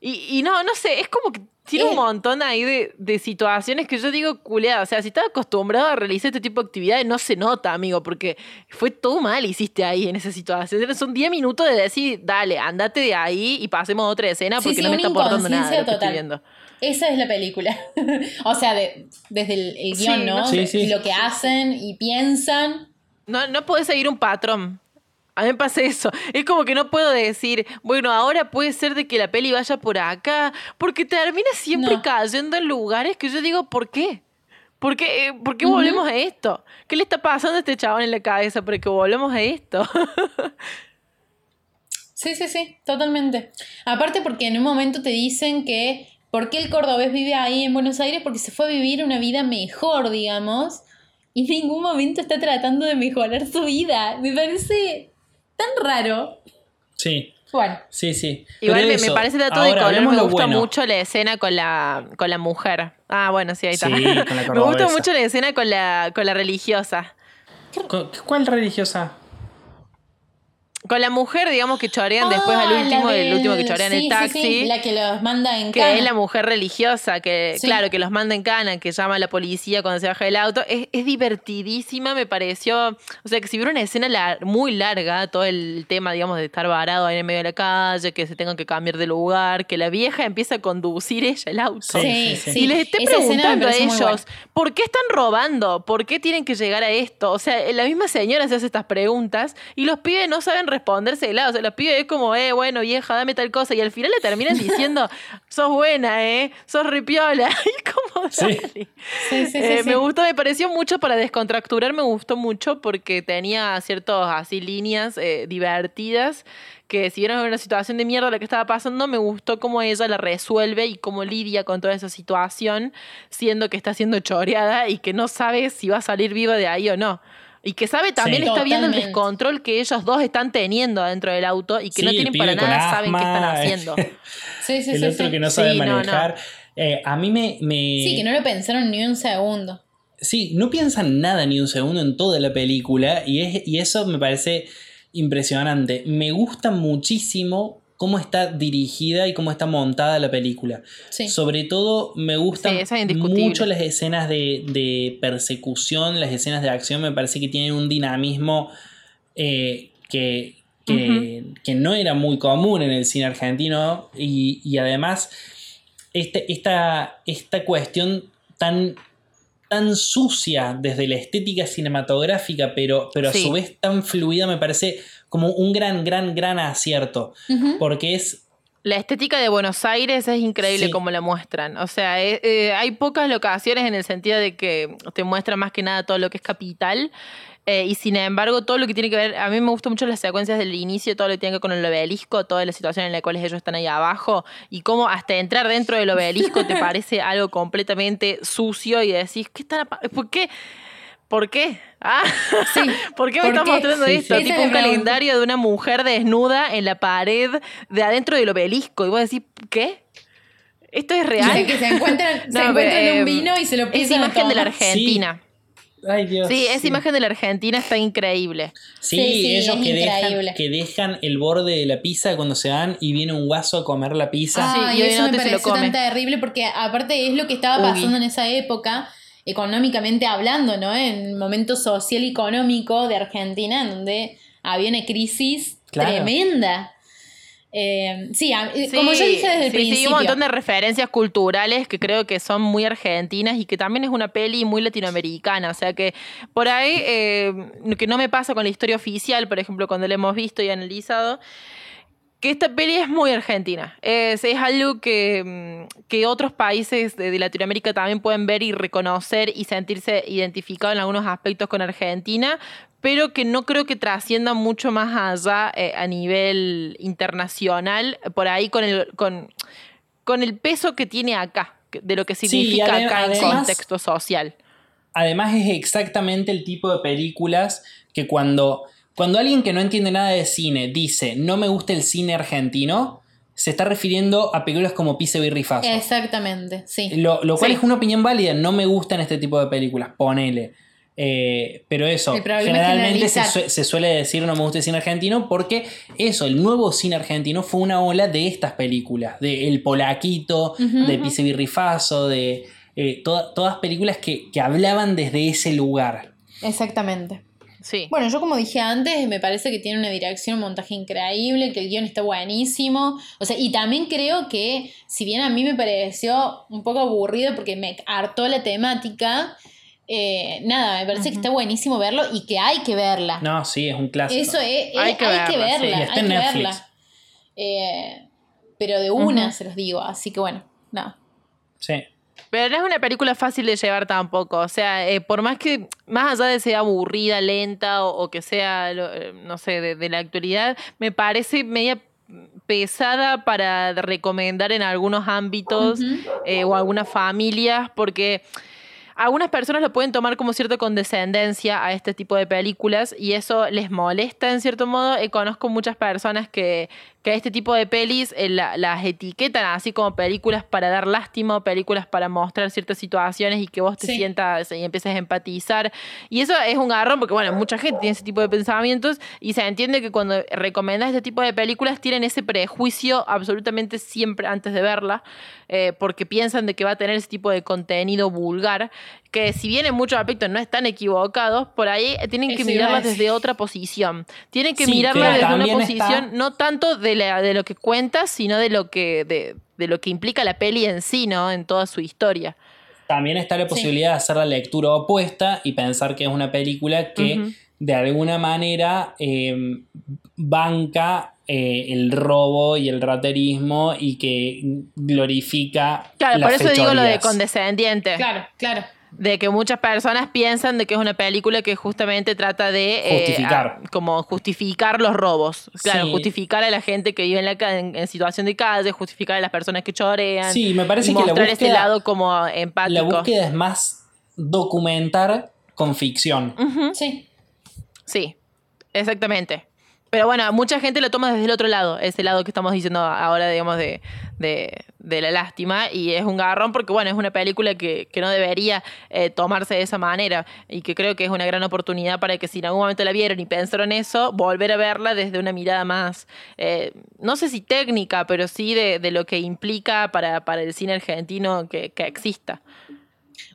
Y, y no, no sé, es como que tiene un Eh. montón ahí de, de situaciones que yo digo, culeada. O sea, si estás acostumbrado a realizar este tipo de actividades, no se nota, amigo, porque fue todo mal hiciste ahí en esa situación. Son 10 minutos de decir, dale, andate de ahí y pasemos a otra escena porque sí, no me está aportando nada de inconsciencia lo que estoy total. viendo. Esa es la película. o sea, de- desde el, el Sí, guion, no ¿no? Sí, sí. Lo que hacen y piensan. No, no puedes seguir un patrón. A mí me pasa eso. Es como que no puedo decir, bueno, ahora puede ser de que la peli vaya por acá, porque termina siempre No. cayendo en lugares que yo digo, ¿por qué? ¿Por qué, eh, ¿Por qué volvemos a esto? ¿Qué le está pasando a este chabón en la cabeza para que volvemos a esto? Sí, sí, sí, totalmente. Aparte porque en un momento te dicen que ¿por qué el cordobés vive ahí en Buenos Aires? Porque se fue a vivir una vida mejor, digamos, en ningún momento está tratando de mejorar su vida. Me parece tan raro. Sí, Bueno, sí, sí. Igual Pero me, eso, me parece dato de ahora color, hablemos me lo gusta bueno. mucho la escena con la, con la mujer. Ah, bueno, sí, ahí está. Sí, con la me gusta cordobesa. mucho la escena con la, con la religiosa. ¿Cu- ¿Cuál religiosa? Con la mujer, digamos, que chorean después al Ah, último, el del- último que chorean sí, el taxi. sí, la que los manda en que cana. es la mujer religiosa, que Sí. claro, que los manda en cana, que llama a la policía cuando se baja del auto. Es, es divertidísima, me pareció. O sea, que si hubiera una escena lar- muy larga, todo el tema, digamos, de estar varado ahí en el medio de la calle, que se tengan que cambiar de lugar, que la vieja empieza a conducir ella el auto. Sí, Sí. Y les esté Esa preguntando a ellos. ¿por qué están robando? ¿Por qué tienen que llegar a esto? O sea, la misma señora se hace estas preguntas y los pibes no saben responderse de lado. O sea, los pibes es como, eh, bueno, vieja, dame tal cosa. Y al final le terminan diciendo, sos buena, eh, sos ripiola. Y como, Sí. dale. Sí, sí, sí, Eh, sí. Me gustó, me pareció mucho para descontracturar, me gustó mucho porque tenía ciertos así líneas eh, divertidas que si vieron una situación de mierda lo que estaba pasando, me gustó cómo ella la resuelve y cómo lidia con toda esa situación, siendo que está siendo choreada y que no sabe si va a salir viva de ahí o no. Y que sabe también Sí. está viendo el descontrol que ellos dos están teniendo dentro del auto y que no Sí, tienen para nada saben qué están haciendo. Sí, sí, el sí, otro sí. que no Sí, sabe no, no. manejar. Eh, a mí me, me- Sí, que no lo pensaron ni un segundo. Sí, no piensan nada ni un segundo en toda la película y, es, y eso me parece impresionante. Me gusta muchísimo cómo está dirigida y cómo está montada la película. Sí. Sobre todo me gustan Sí, es mucho las escenas de, de persecución, las escenas de acción, me parece que tienen un dinamismo eh, que, que, que no era muy común en el cine argentino y, y además este, esta, esta cuestión tan, tan sucia desde la estética cinematográfica, pero, pero a Sí. su vez tan fluida, me parece como un gran, gran, gran acierto. Porque es La estética de Buenos Aires es increíble Sí. como la muestran. O sea, eh, eh, hay pocas locaciones en el sentido de que te muestra más que nada todo lo que es capital. eh, y sin embargo, todo lo que tiene que ver, a mí me gustan mucho las secuencias del inicio, todo lo que tiene que ver con el obelisco, toda la situación en la cual ellos están ahí abajo, y cómo hasta entrar dentro del obelisco te parece algo completamente sucio y decís, ¿qué están ¿Por qué? ¿Por qué? Ah, Sí. ¿Por qué me ¿Por estás qué? mostrando Sí, esto? sí. Tipo es un calendario de una mujer desnuda en la pared de adentro del obelisco. Y vos decís, ¿qué? ¿Esto es real? Dice que se encuentran, se No, encuentran un eh, vino y se lo Es pisan a imagen de la. Argentina. Ay, Dios. Sí, esa imagen de la Argentina está increíble. Sí, Sí, sí, ellos es que increíble. dejan, que dejan el borde de la pizza cuando se van y viene un guaso a comer la pizza. Sí, Ay, y eso me come. tan terrible porque aparte es lo que estaba Uy. pasando en esa época, económicamente hablando, ¿no? En el momento social y económico de Argentina, en donde había una crisis Claro. tremenda. Eh, sí, a- Sí, como yo dije desde el sí, sí, principio. y un montón de referencias culturales que creo que son muy argentinas y que también es una peli muy latinoamericana. O sea que por ahí, eh, que no me pasa con la historia oficial, por ejemplo, cuando la hemos visto y analizado, que esta peli es muy argentina. Es, es algo que, mm, que otros países de, de Latinoamérica también pueden ver y reconocer y sentirse identificados en algunos aspectos con Argentina, pero que no creo que trascienda mucho más allá eh, a nivel internacional, por ahí con el, con, con el peso que tiene acá, de lo que significa acá en además- contexto social. Además es exactamente el tipo de películas que cuando, cuando alguien que no entiende nada de cine dice no me gusta el cine argentino, se está refiriendo a películas como Pise Birrifazo. Exactamente, sí. Lo, lo cual Sí. es una opinión válida, no me gustan este tipo de películas, ponele. Eh, pero eso, es generalmente se, suele decir no me gusta el cine argentino porque eso, el nuevo cine argentino fue una ola de estas películas, de El Polaquito, de. Pise Birrifazo, de eh, toda- todas películas que, que hablaban desde ese lugar. Exactamente. Sí. Bueno, yo como dije antes, me parece que tiene una dirección, un montaje increíble, que el guion está buenísimo. O sea, y también creo que, si bien a mí me pareció un poco aburrido porque me hartó la temática, eh, nada, me parece que está buenísimo verlo y que hay que verla. No, sí, es un clásico. Eso es, es- Hay hay que que verla, verla, sí. Y está hay en que Netflix. verla. Eh, pero de una se los digo, así que bueno, nada. Sí. Pero no es una película fácil de llevar tampoco. O sea, eh, por más que, más allá de sea aburrida, lenta o, o que sea, lo- eh, no sé, de, de la actualidad, me parece media pesada para recomendar en algunos ámbitos eh, o algunas familias, porque algunas personas lo pueden tomar como cierta condescendencia a este tipo de películas y eso les molesta en cierto modo. Eh, conozco muchas personas que, que este tipo de pelis eh, la- las etiquetan así como películas para dar lástima o películas para mostrar ciertas situaciones y que vos te Sí. sientas y empieces a empatizar. Y eso es un garrón porque, bueno, mucha gente tiene ese tipo de pensamientos y se entiende que cuando recomiendas este tipo de películas tienen ese prejuicio absolutamente siempre antes de verla eh, porque piensan de que va a tener ese tipo de contenido vulgar que si bien en muchos aspectos no están equivocados, por ahí tienen que Eso iba a mirarla decir. desde otra posición. Tienen que Sí, mirarla que desde una posición está- no tanto de, la- de lo que cuenta, sino de lo que, de, de lo que implica la peli en sí, ¿no? En toda su historia. También está la Sí. posibilidad de hacer la lectura opuesta y pensar que es una película que de alguna manera eh, banca eh, el robo y el raterismo y que glorifica. Claro, las por eso digo lo de condescendiente. Claro, claro. De que muchas personas piensan de que es una película que justamente trata de eh, Justificar. a- como justificar los robos. Claro, Sí. justificar a la gente que vive en la en, en situación de calle, justificar a las personas que chorean. Sí, me parece que la mostrar ese búsqueda- lado como empático. La búsqueda es más documentar con ficción. Sí. Sí, exactamente. Pero bueno, mucha gente lo toma desde el otro lado, ese lado que estamos diciendo ahora, digamos, de, de, la lástima. Y es un garrón porque, bueno, es una película que, que no debería eh, tomarse de esa manera. Y que creo que es una gran oportunidad para que si en algún momento la vieron y pensaron eso, volver a verla desde una mirada más, eh, no sé si técnica, pero sí de, de lo que implica para, para el cine argentino que, que exista.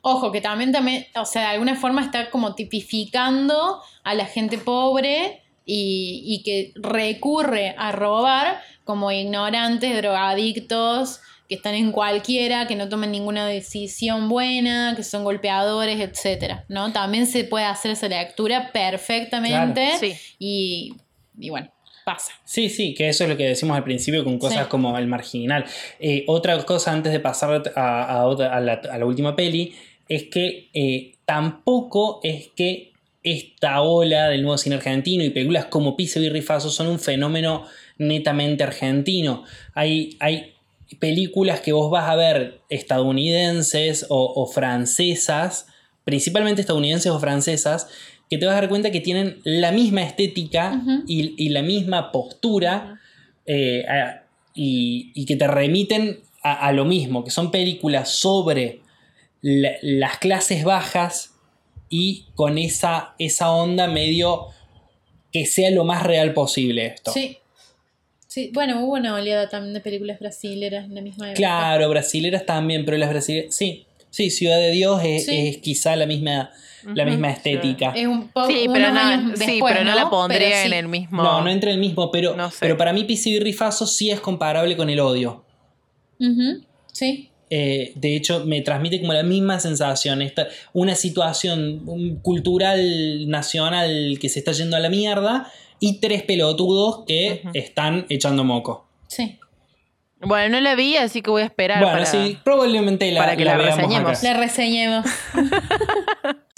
Ojo, que también, también, o sea, de alguna forma está como tipificando a la gente pobre y, y que recurre a robar como ignorantes, drogadictos, que están en cualquiera, que no toman ninguna decisión buena, que son golpeadores, etcétera, ¿no? También se puede hacer esa lectura perfectamente Claro, sí. y, y bueno, pasa. Sí, sí, que eso es lo que decimos al principio con cosas Sí. como el marginal. Eh, otra cosa antes de pasar a, a otra- a la, a la última peli es que eh, tampoco es que esta ola del nuevo cine argentino y películas como Pise y Rifazo son un fenómeno netamente argentino. Hay, hay películas que vos vas a ver estadounidenses o, o francesas, principalmente estadounidenses o francesas, que te vas a dar cuenta que tienen la misma estética y, y la misma postura eh, a- y, y que te remiten a, a lo mismo, que son películas sobre la- las clases bajas y con esa, esa onda medio que sea lo más real posible esto. Sí. Sí, bueno, hubo una oleada también de películas brasileras en la misma época. Claro, brasileras también, pero las brasileras. Sí, sí, Ciudad de Dios es, Sí. es quizá la misma, la misma sí. estética. Es un poco Sí, pero, unos no, años sí, después, pero no, la ¿no? pondría Pero sí. en el mismo. No, no entra en el mismo, pero, No sé. pero para mí PC y Rifazo sí es comparable con el odio. Ujú, Sí. Eh, de hecho, me transmite como la misma sensación. Esta, una situación cultural nacional que se está yendo a la mierda y tres pelotudos que están echando moco. Sí. Bueno, no la vi, así que voy a esperar. Bueno, para- sí, probablemente la, para que la reseñemos. acá. La reseñemos.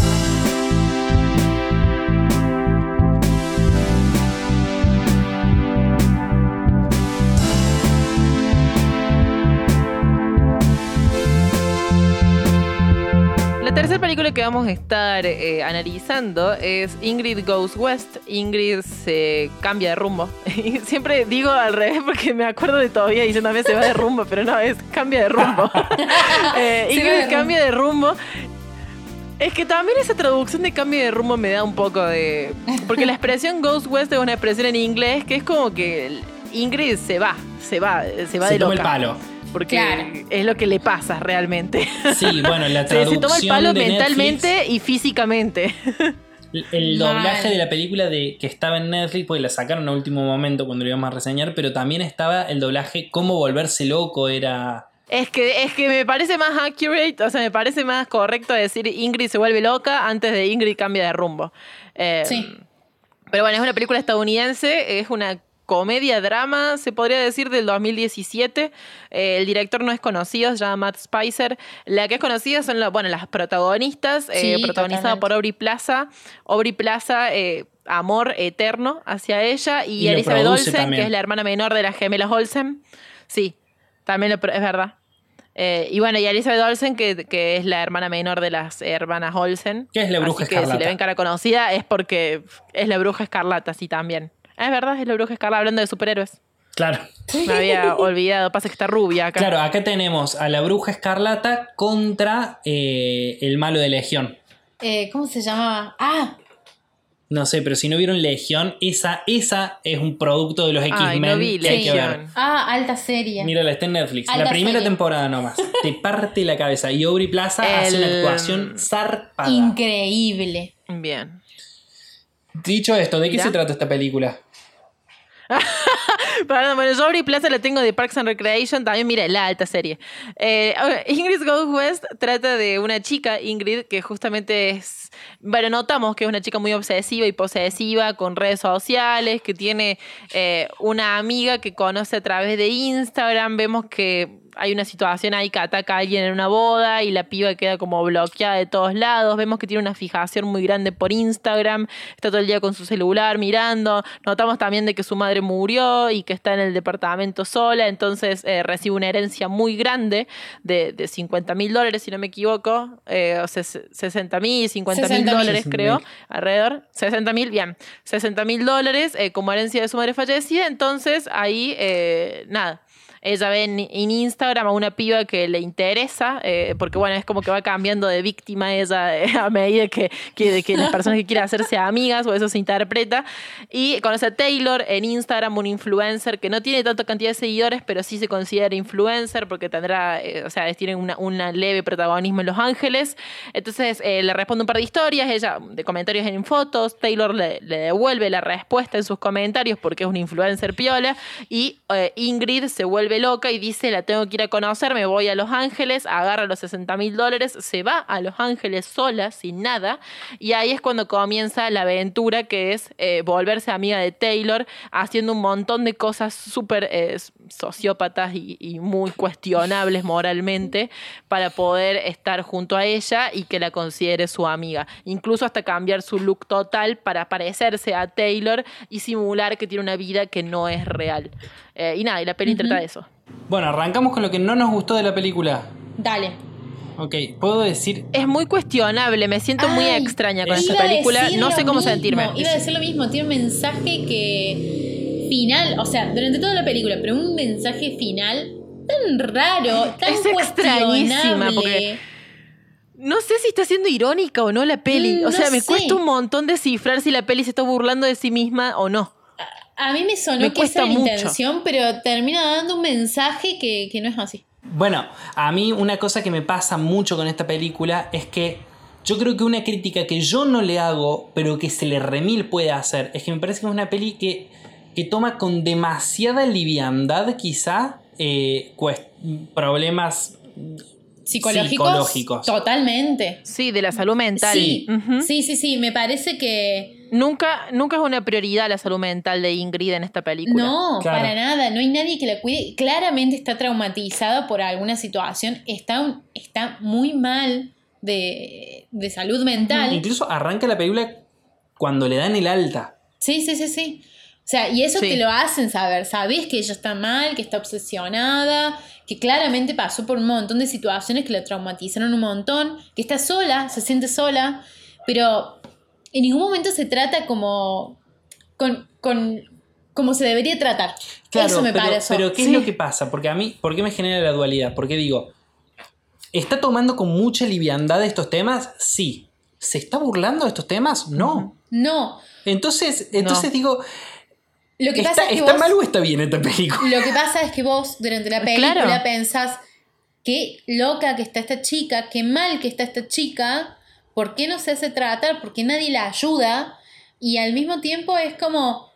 La tercera película que vamos a estar eh, analizando es Ingrid Goes West. Ingrid se cambia de rumbo. Y Siempre digo al revés porque me acuerdo de todavía diciendo a mí se va de rumbo, pero no, es cambia de rumbo. Eh, Ingrid cambia de rumbo. Es que también esa traducción de cambio de rumbo me da un poco de... Porque la expresión Goes West es una expresión en inglés que es como que Ingrid se va, se va, se va Se de toma el loca. palo. Porque Claro. es lo que le pasa realmente. Sí, bueno, la traducción se toma el palo de mentalmente Netflix, y físicamente. el- Mal. doblaje de la película de que estaba en Netflix, porque la sacaron a último momento cuando lo íbamos a reseñar, pero también estaba el doblaje Cómo volverse loco, era... Es que, es que me parece más accurate, o sea, me parece más correcto decir Ingrid se vuelve loca antes de Ingrid cambia de rumbo. Eh, Sí. Pero bueno, es una película estadounidense, es una comedia, drama, se podría decir, del 2017. Eh, el director no es conocido, se llama Matt Spicer. La que es conocida son la- bueno, las protagonistas, eh, Sí, protagonizada totalmente. por Aubrey Plaza. Aubrey Plaza, eh, amor eterno hacia ella. Y, Elizabeth Olsen, también. que es la hermana menor de las gemelas Olsen. Sí, también lo es verdad. Eh, y bueno, y Elizabeth Olsen, que, que es la hermana menor de las hermanas Olsen. Que es la bruja Así que si le ven cara conocida es porque es la bruja escarlata, sí, también. Es verdad, es la bruja escarlata, hablando de superhéroes. Claro. Me había olvidado, pasa que está rubia acá. Claro, acá tenemos a la bruja escarlata contra eh, el malo de Legión. Eh, ¿Cómo se llamaba? Ah, No sé, pero si no vieron Legión, esa, esa es un producto de los X-Men no vi que hay que ver. Legión. ah, alta serie. Mírala, está en Netflix. Alta la primera serie. temporada nomás. Te parte la cabeza. Y Aubrey Plaza hace una actuación zarpada. Increíble. Bien. Dicho esto, ¿de qué se trata esta película? Perdón, bueno, yo Aubrey Plaza la tengo de Parks and Recreation, también mira, la alta serie. Eh, Ingrid Goes West trata de una chica, Ingrid, que justamente es, bueno, notamos que es una chica muy obsesiva y posesiva con redes sociales, que tiene eh, una amiga que conoce a través de Instagram, vemos que hay una situación ahí que ataca a alguien en una boda y la piba queda como bloqueada de todos lados. Vemos que tiene una fijación muy grande por Instagram, está todo el día con su celular mirando. Notamos también de que su madre murió y que está en el departamento sola, entonces eh, recibe una herencia muy grande de, de 50 mil dólares, si no me equivoco, eh, o sea, 60 mil, 50 mil 60.000. dólares creo, 60.000. alrededor, 60 mil, bien, 60 mil dólares eh, como herencia de su madre fallecida, entonces ahí, eh, nada. Ella ve en, Instagram a una piba que le interesa, eh, porque bueno, es como que va cambiando de víctima ella eh, a medida que, que, las personas que quieren hacerse amigas, o eso se interpreta. Y conoce a Taylor en Instagram, un influencer que no tiene tanta cantidad de seguidores, pero sí se considera influencer porque tendrá, eh, o sea, tiene una, una leve protagonismo en Los Ángeles. Entonces le responde un par de historias, ella de comentarios en fotos, Taylor le, le devuelve la respuesta en sus comentarios porque es un influencer piola y Ingrid se vuelve loca y dice la tengo que ir a conocer, me voy a Los Ángeles, agarra los 60 mil dólares, se va a Los Ángeles sola, sin nada, y ahí es cuando comienza la aventura que es eh, volverse amiga de Taylor, haciendo un montón de cosas súper eh, sociópatas y, y muy cuestionables moralmente para poder estar junto a ella y que la considere su amiga. Incluso hasta cambiar su look total para parecerse a Taylor y simular que tiene una vida que no es real. Eh, y nada, y la peli trata de eso. Bueno, arrancamos con lo que no nos gustó de la película. Dale. Ok, puedo decir. Es muy cuestionable, me siento muy extraña con esta película, no sé cómo mismo, sentirme. Iba a decir lo mismo, tiene un mensaje que final, o sea, durante toda la película, pero un mensaje final tan raro, tan Es extrañísima, cuestionable. porque No sé si está siendo irónica o no la peli. Mm, o sea, no me sé. cuesta un montón descifrar si la peli se está burlando de sí misma o no. A mí me sonó Me que esa era la intención, pero termina dando un mensaje que, que no es así. Bueno, a mí una cosa que me pasa mucho con esta película es que yo creo que una crítica que yo no le hago, pero que se le remil puede hacer, es que me parece que es una peli que, que toma con demasiada liviandad quizá eh, problemas psicológicos. Psicológicos. Totalmente. Sí, de la salud mental. Sí, sí, sí, sí. Me parece que. Nunca, nunca es una prioridad la salud mental de Ingrid en esta película. No, Claro. para nada. No hay nadie que la cuide. Claramente está traumatizada por alguna situación. Está, está muy mal de, de salud mental. Incluso arranca la película cuando le dan el alta. Sí, sí, sí, sí. O sea, y eso Sí. te lo hacen saber. Sabes que ella está mal, que está obsesionada, que claramente pasó por un montón de situaciones que la traumatizaron un montón, que está sola, se siente sola, pero en ningún momento se trata como. con. con como se debería tratar. Claro, eso me pero, parece. pero ¿qué Sí. es lo que pasa? Porque a mí, ¿por qué me genera la dualidad? Porque digo, ¿está tomando con mucha liviandad estos temas? Sí. ¿Se está burlando de estos temas? No. No. Entonces, entonces No. digo, Lo que ¿está, pasa es que ¿está vos- mal o está bien esta película? Lo que pasa es que vos, durante la película, Claro. pensás, qué loca que está esta chica, qué mal que está esta chica, ¿por qué no se hace tratar? ¿Por qué nadie la ayuda? Y al mismo tiempo es como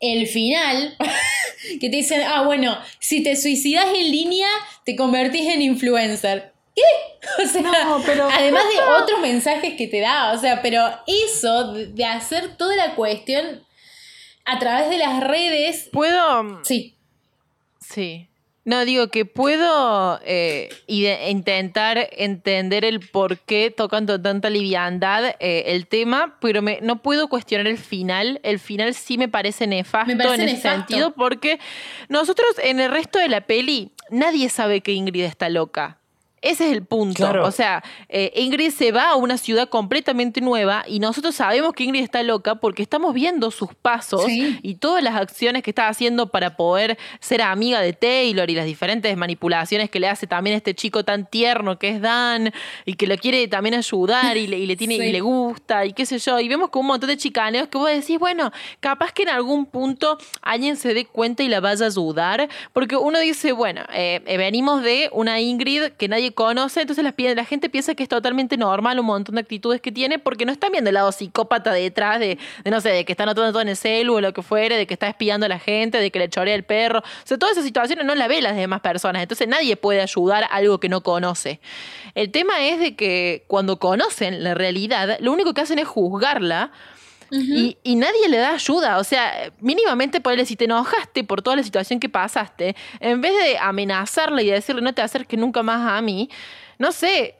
el final, que te dicen, ah, bueno, si te suicidas en línea, te convertís en influencer. ¿Qué? O sea, No, pero- además de otros mensajes que te da, o sea, pero eso de, de hacer toda la cuestión a través de las redes, Puedo. sí, Sí. No, digo que puedo eh, intentar entender el por qué tocan con tanta liviandad eh, el tema, pero me, no puedo cuestionar el final. El final sí me parece nefasto Me parece en ese sentido, porque nosotros en el resto de la peli nadie sabe que Ingrid está loca. Ese es el punto. Claro. O sea, eh, Ingrid se va a una ciudad completamente nueva y nosotros sabemos que Ingrid está loca porque estamos viendo sus pasos Sí. y todas las acciones que está haciendo para poder ser amiga de Taylor y las diferentes manipulaciones que le hace también este chico tan tierno que es Dan y que lo quiere también ayudar y le, y le tiene Sí. y le gusta y qué sé yo. Y vemos como un montón de chicaneos que vos decís, bueno, capaz que en algún punto alguien se dé cuenta y la vaya a ayudar. Porque uno dice, bueno, eh, eh, venimos de una Ingrid que nadie conoce, entonces la, gente piensa que es totalmente normal un montón de actitudes que tiene porque no están viendo el lado psicópata detrás de, de, no sé, de que está anotando todo en el celu o lo que fuere, de que está espiando a la gente, de que le chorea el perro. O sea, todas esas situaciones no las ve las demás personas. Entonces nadie puede ayudar a algo que no conoce. El tema es de que cuando conocen la realidad, lo único que hacen es juzgarla. Y, y nadie le da ayuda. O sea, mínimamente ponerle, si te enojaste por toda la situación que pasaste, en vez de amenazarla y decirle no te acerques nunca más a mí, no sé,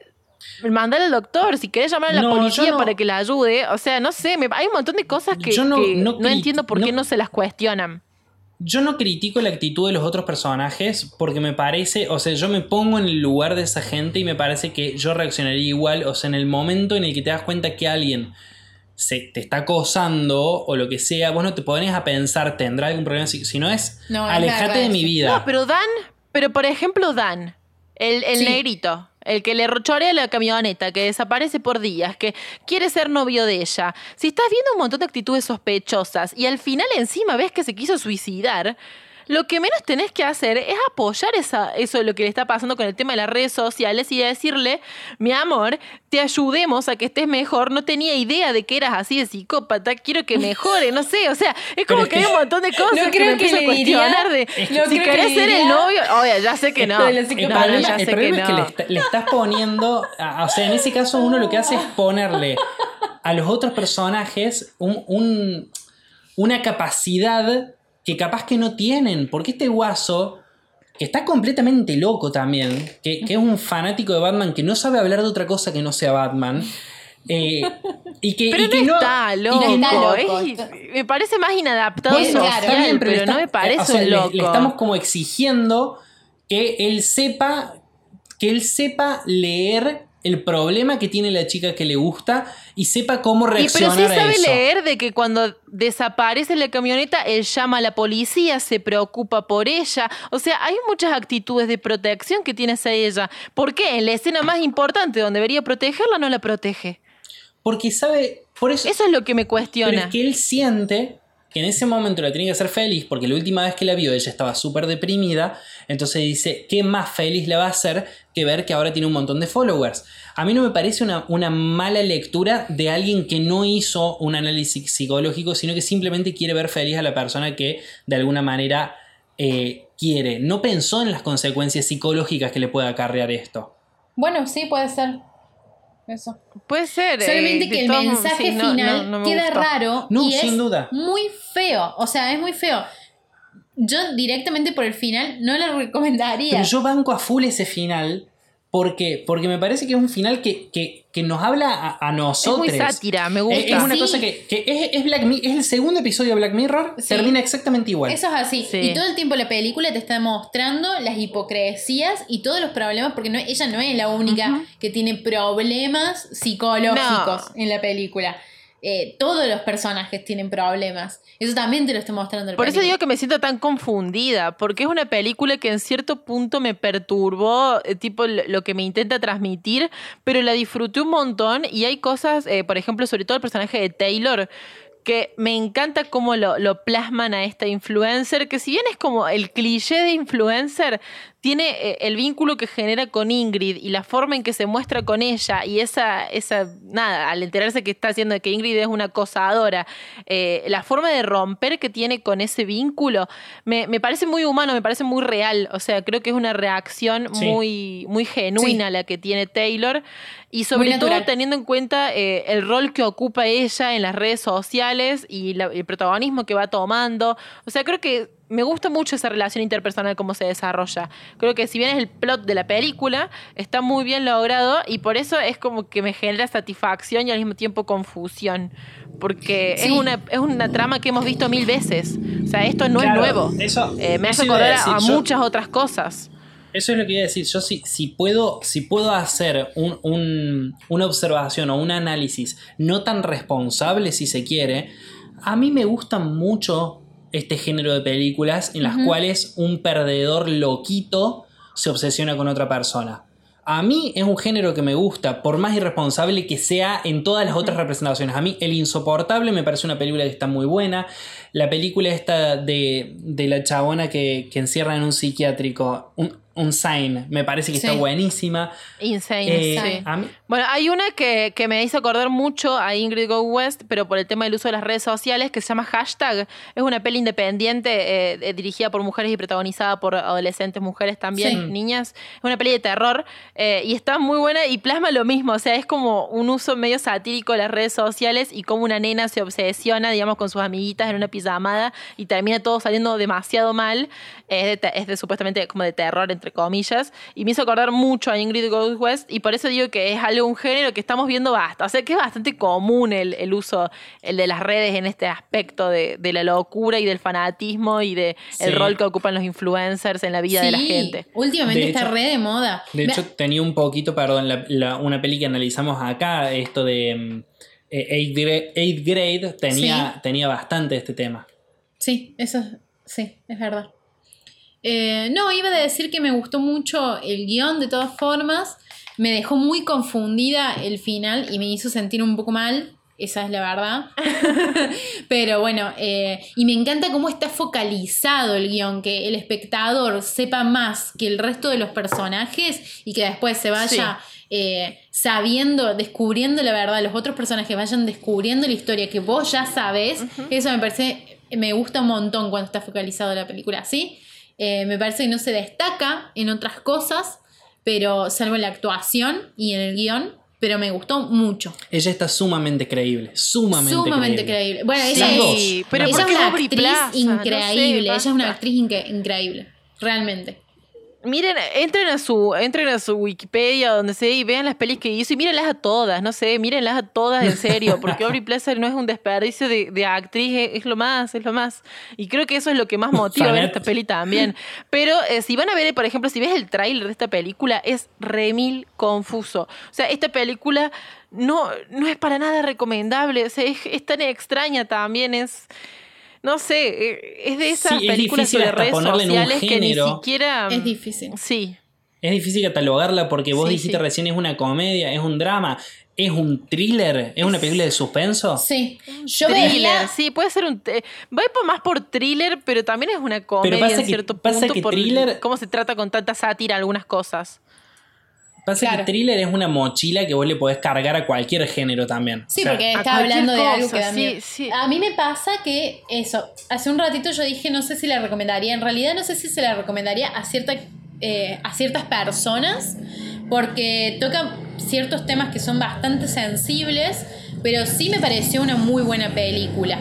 mandar al doctor, si querés llamar a la No, policía no- para que la ayude. O sea, no sé, me- hay un montón de cosas que Yo no, no- que no entiendo por qué no se las cuestionan. Yo no critico la actitud de los otros personajes porque me parece, o sea, yo me pongo en el lugar de esa gente y me parece que yo reaccionaría igual, o sea, en el momento en el que te das cuenta que alguien se te está acosando o lo que sea, vos no te pones a pensar, ¿tendrá algún problema? Si, si no es, No, alejate de mi vida. No, pero Dan, pero por ejemplo Dan, el, el Sí. negrito, el que le rochorea la camioneta, que desaparece por días, que quiere ser novio de ella. Si estás viendo un montón de actitudes sospechosas y al final encima ves que se quiso suicidar, lo que menos tenés que hacer es apoyar esa, eso de lo que le está pasando con el tema de las redes sociales y decirle, mi amor, te ayudemos a que estés mejor. No tenía idea de que eras así de psicópata, quiero que mejore, no sé, o sea, es como que hay que- un montón de cosas No que creo me que empiezo a diría- cuestionar de que- si no creo que querés le ser el novio, oye, ya sé que no. El problema, ya el sé problema que es que le, no. está- le estás poniendo, o sea, en ese caso uno lo que hace es ponerle a los otros personajes un- un- una capacidad que capaz que no tienen, porque este guaso, que está completamente loco también, que, que es un fanático de Batman, que no sabe hablar de otra cosa que no sea Batman, eh, y que, Pero y que no no está loco, está loco. es- me parece más inadaptado Bueno, social, claro. Bien, pero, le no está- me parece o sea, un le- loco. Le, estamos como exigiendo que él sepa, que él sepa leer el problema que tiene la chica que le gusta y sepa cómo Y pero reaccionar sí a sabe eso. leer de que cuando desaparece la camioneta, él llama a la policía, se preocupa por ella. O sea, hay muchas actitudes de protección que tiene hacia ella. ¿Por qué? En la escena más importante donde debería protegerla, no la protege. Porque sabe, por eso, Eso es lo que me pero cuestiona. es que él siente que en ese momento la tiene que hacer feliz, porque la última vez que la vio ella estaba súper deprimida, entonces dice, ¿qué más feliz le va a hacer que ver que ahora tiene un montón de followers? A mí no me parece una, una mala lectura de alguien que no hizo un análisis psicológico, sino que simplemente quiere ver feliz a la persona que de alguna manera eh, quiere. No pensó en las consecuencias psicológicas que le puede acarrear esto. Bueno, sí, puede ser. Eso. Puede ser. Solamente eh, que el mensaje sí, final no- no me queda gustó. raro No, y sin es duda. muy feo. O sea, es muy feo. Yo directamente por el final no lo recomendaría. Pero yo banco a full ese final. Porque, porque me parece que es un final que, que- que nos habla a, a Es nosotros. muy sátira, me Es, gusta. es una Sí. cosa que, que es, es Black Mi- es el segundo episodio de Black Mirror, Sí. termina exactamente igual. Eso es así. Sí. Y todo el tiempo la película te está mostrando las hipocresías y todos los problemas, porque no, ella no es la única que tiene problemas psicológicos No. en la película. Eh, todos los personajes tienen problemas. Eso también te lo está mostrando Por eso digo que me siento tan confundida, porque es una película que en cierto punto me perturbó, eh, tipo lo lo que me intenta transmitir, pero la disfruté un montón y hay cosas, eh, por ejemplo, sobre todo el personaje de Taylor, que me encanta cómo lo, lo plasman a esta influencer, que si bien es como el cliché de influencer, tiene eh, el vínculo que genera con Ingrid y la forma en que se muestra con ella y esa, esa nada, al enterarse que está haciendo que Ingrid es una acosadora, eh, la forma de romper que tiene con ese vínculo, me, me parece muy humano, me parece muy real, o sea, creo que es una reacción Sí. muy, muy genuina Sí. la que tiene Taylor y sobre todo teniendo en cuenta eh, el rol que ocupa ella en las redes sociales y la- el protagonismo que va tomando. O sea, creo que me gusta mucho esa relación interpersonal, cómo se desarrolla. Creo que si bien es el plot de la película, está muy bien logrado y por eso es como que me genera satisfacción y al mismo tiempo confusión. Porque es, una, es una trama que hemos visto mil veces. O sea, esto no Claro, es nuevo. eso- Eh, me eso hace a acordar a, yo- muchas otras cosas. Eso es lo que iba a decir. Yo si, si, puedo, si puedo hacer un- un- una observación o un análisis no tan responsable, si se quiere, a mí me gustan mucho este género de películas en las cuales un perdedor loquito se obsesiona con otra persona. A mí es un género que me gusta, por más irresponsable que sea en todas las otras representaciones. A mí El Insoportable me parece una película que está muy buena. La película esta de, de la chabona que, que encierra en un psiquiátrico, un, un Sign, me parece que está buenísima. Insane, Eh, sí. a mí- Bueno, hay una que, que me hizo acordar mucho a Ingrid Go West, pero por el tema del uso de las redes sociales, que se llama Hashtag. Es una peli independiente eh, dirigida por mujeres y protagonizada por adolescentes, mujeres también, Sí. niñas. Es una peli de terror eh, y está muy buena y plasma lo mismo. O sea, es como un uso medio satírico de las redes sociales y cómo una nena se obsesiona, digamos, con sus amiguitas en una pijamada y termina todo saliendo demasiado mal. Es de, es de supuestamente como de terror, entre comillas. Y me hizo acordar mucho a Ingrid Goes West y por eso digo que es algo, un género que estamos viendo basta. O sea, que es bastante común el, el uso el de las redes en este aspecto de, de la locura y del fanatismo y de Sí. el rol que ocupan los influencers en la vida de la gente. Últimamente De está hecho- re de moda. De hecho, tenía un poquito, perdón, la- la- una peli que analizamos acá, esto de mm, eh, Eighth Grade, Eighth Grade, tenía, Sí. tenía bastante este tema. Sí, eso sí, es verdad. Eh, no, iba a decir que me gustó mucho el guion de todas formas. Me dejó muy confundida el final y me hizo sentir un poco mal. Esa es la verdad. Pero bueno, eh, y me encanta cómo está focalizado el guion, que el espectador sepa más que el resto de los personajes y que después se vaya eh, sabiendo, descubriendo la verdad, los otros personajes vayan descubriendo la historia que vos ya sabes. Eso me parece, me gusta un montón cuando está focalizado la película así. Eh, me parece que no se destaca en otras cosas, pero salvo en la actuación y en el guion, pero me gustó mucho. Ella está sumamente creíble, sumamente, Sumamente creíble. creíble. Bueno, Las ella dos. es, pero ella ¿por es una actriz Plaza? No sé, increíble. ella es una actriz increíble. Realmente. Miren, entren a su, entren a su Wikipedia donde sea y vean las pelis que hizo y mírenlas a todas, no sé, mírenlas a todas en serio, porque Aubrey Plaza no es un desperdicio de, de actriz, es, es lo más, es lo más. Y creo que eso es lo que más motiva a ver esta peli también. Pero eh, si van a ver, por ejemplo, si ves el tráiler de esta película, es remil confuso. O sea, esta película no, no es para nada recomendable, o sea, es, es tan extraña también, es... No sé, eh, es de esas Sí, es películas difícil sobre hasta redes ponerle en un sociales que ni género. siquiera... Es difícil. Sí. Es difícil catalogarla porque vos Sí, dijiste sí. recién es una comedia, es un drama, es un thriller, es una película de suspenso. Sí. Yo thriller, veía. sí, puede ser un... Va por- más por thriller, pero también es una comedia pasa en que- cierto pasa punto que por thriller- cómo se trata con tanta sátira algunas cosas. Pasa Claro. que thriller es una mochila que vos le podés cargar a cualquier género también. Sí, O sea, porque estaba hablando de algo que da sí, miedo. sí. A mí me pasa que eso, hace un ratito yo dije no sé si la recomendaría, en realidad no sé si se la recomendaría a, cierta, eh, a ciertas personas, porque toca ciertos temas que son bastante sensibles, pero sí me pareció una muy buena película.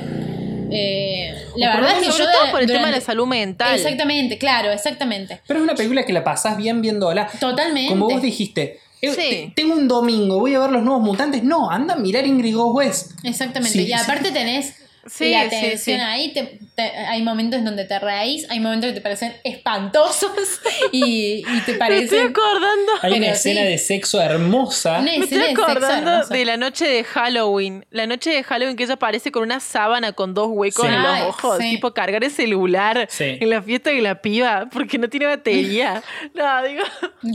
Eh, la O verdad es que yo todo por el tema de la salud mental. Exactamente, claro, exactamente. Pero es una película que la pasás bien viéndola. Totalmente. Como vos dijiste, eh, Sí. te- tengo un domingo, voy a ver los nuevos mutantes. No, anda a mirar Ingrid West. Exactamente. Sí, y aparte tenés Sí, la sí. ahí, te- te- hay momentos en donde te reís, hay momentos que te parecen espantosos y, y te Me estoy parecen acordando. Hay una Pero escena sí. de sexo hermosa. una Me estoy escena de sexo acordando de la noche de Halloween. La noche de Halloween que ella aparece con una sábana con dos huecos Sí. en los Ay, ojos. sí. Tipo cargar el celular Sí. en la fiesta de la piba porque no tiene batería. no, digo.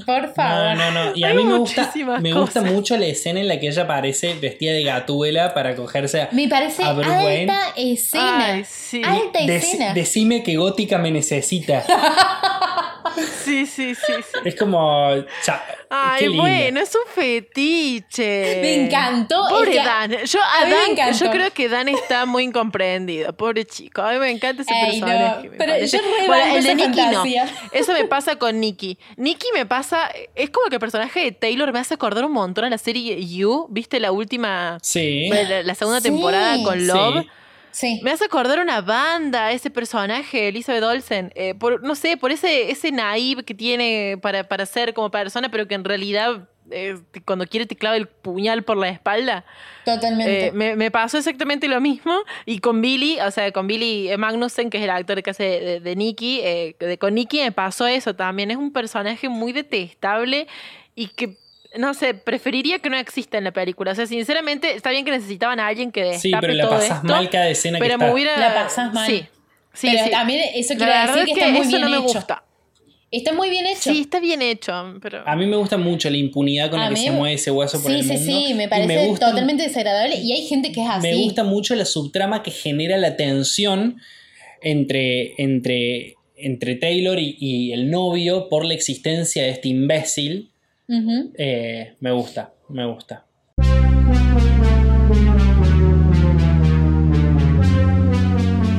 Por No, favor. no, no. Y a Hay mí me gusta, me gusta cosas. mucho la escena en la que ella aparece vestida de gatuela para cogerse a, Me parece a Bruce alta Wayne. escena. Ay, sí. Alta Dec- escena. decime que Gótica me necesita. Sí, sí, sí. sí. es como. cha- Ay, qué bueno, es un fetiche. Me encantó, Pobre es que- Dan. Yo, a a mí me Dan, encantó. yo creo que Dan está muy incomprendido. Pobre chico. A mí me encanta ese no, personaje. me pero parece. yo re Bueno, el de Nicky no. Eso me pasa con Nicky. Nicky me pasa. Es como que el personaje de Taylor me hace acordar un montón a la serie You. ¿Viste la última. Sí. La, la segunda Sí. temporada con Love? Sí. Sí. Me hace acordar una banda, ese personaje, Elizabeth Olsen. eh, por, no sé, por ese, ese naive que tiene para, para ser como persona, pero que en realidad eh, cuando quiere te clava el puñal por la espalda. Totalmente. Eh, me, me pasó exactamente lo mismo. Y con Billy, o sea, con Billy Magnussen, que es el actor que hace de, de, de Nicky, eh, de, con Nicky me pasó eso también. Es un personaje muy detestable y que. No sé, preferiría que no exista en la película. O sea, sinceramente, está bien que necesitaban a alguien que destape Sí, pero la pasás esto, mal cada escena que pero está. me hubiera... La pasás mal. Sí, sí, Pero sí. también eso quiere decir que, es está muy eso bien no me hecho. gusta. Está muy bien hecho. Sí, está bien hecho, pero... A mí me gusta mucho la impunidad con la que mí- se mueve ese hueso por sí, el sí, mundo. sí, me parece gusta- totalmente desagradable y hay gente que es así. Me gusta mucho la subtrama que genera la tensión entre, entre, entre Taylor y, y el novio por la existencia de este imbécil. Ujú. Eh, me gusta, me gusta.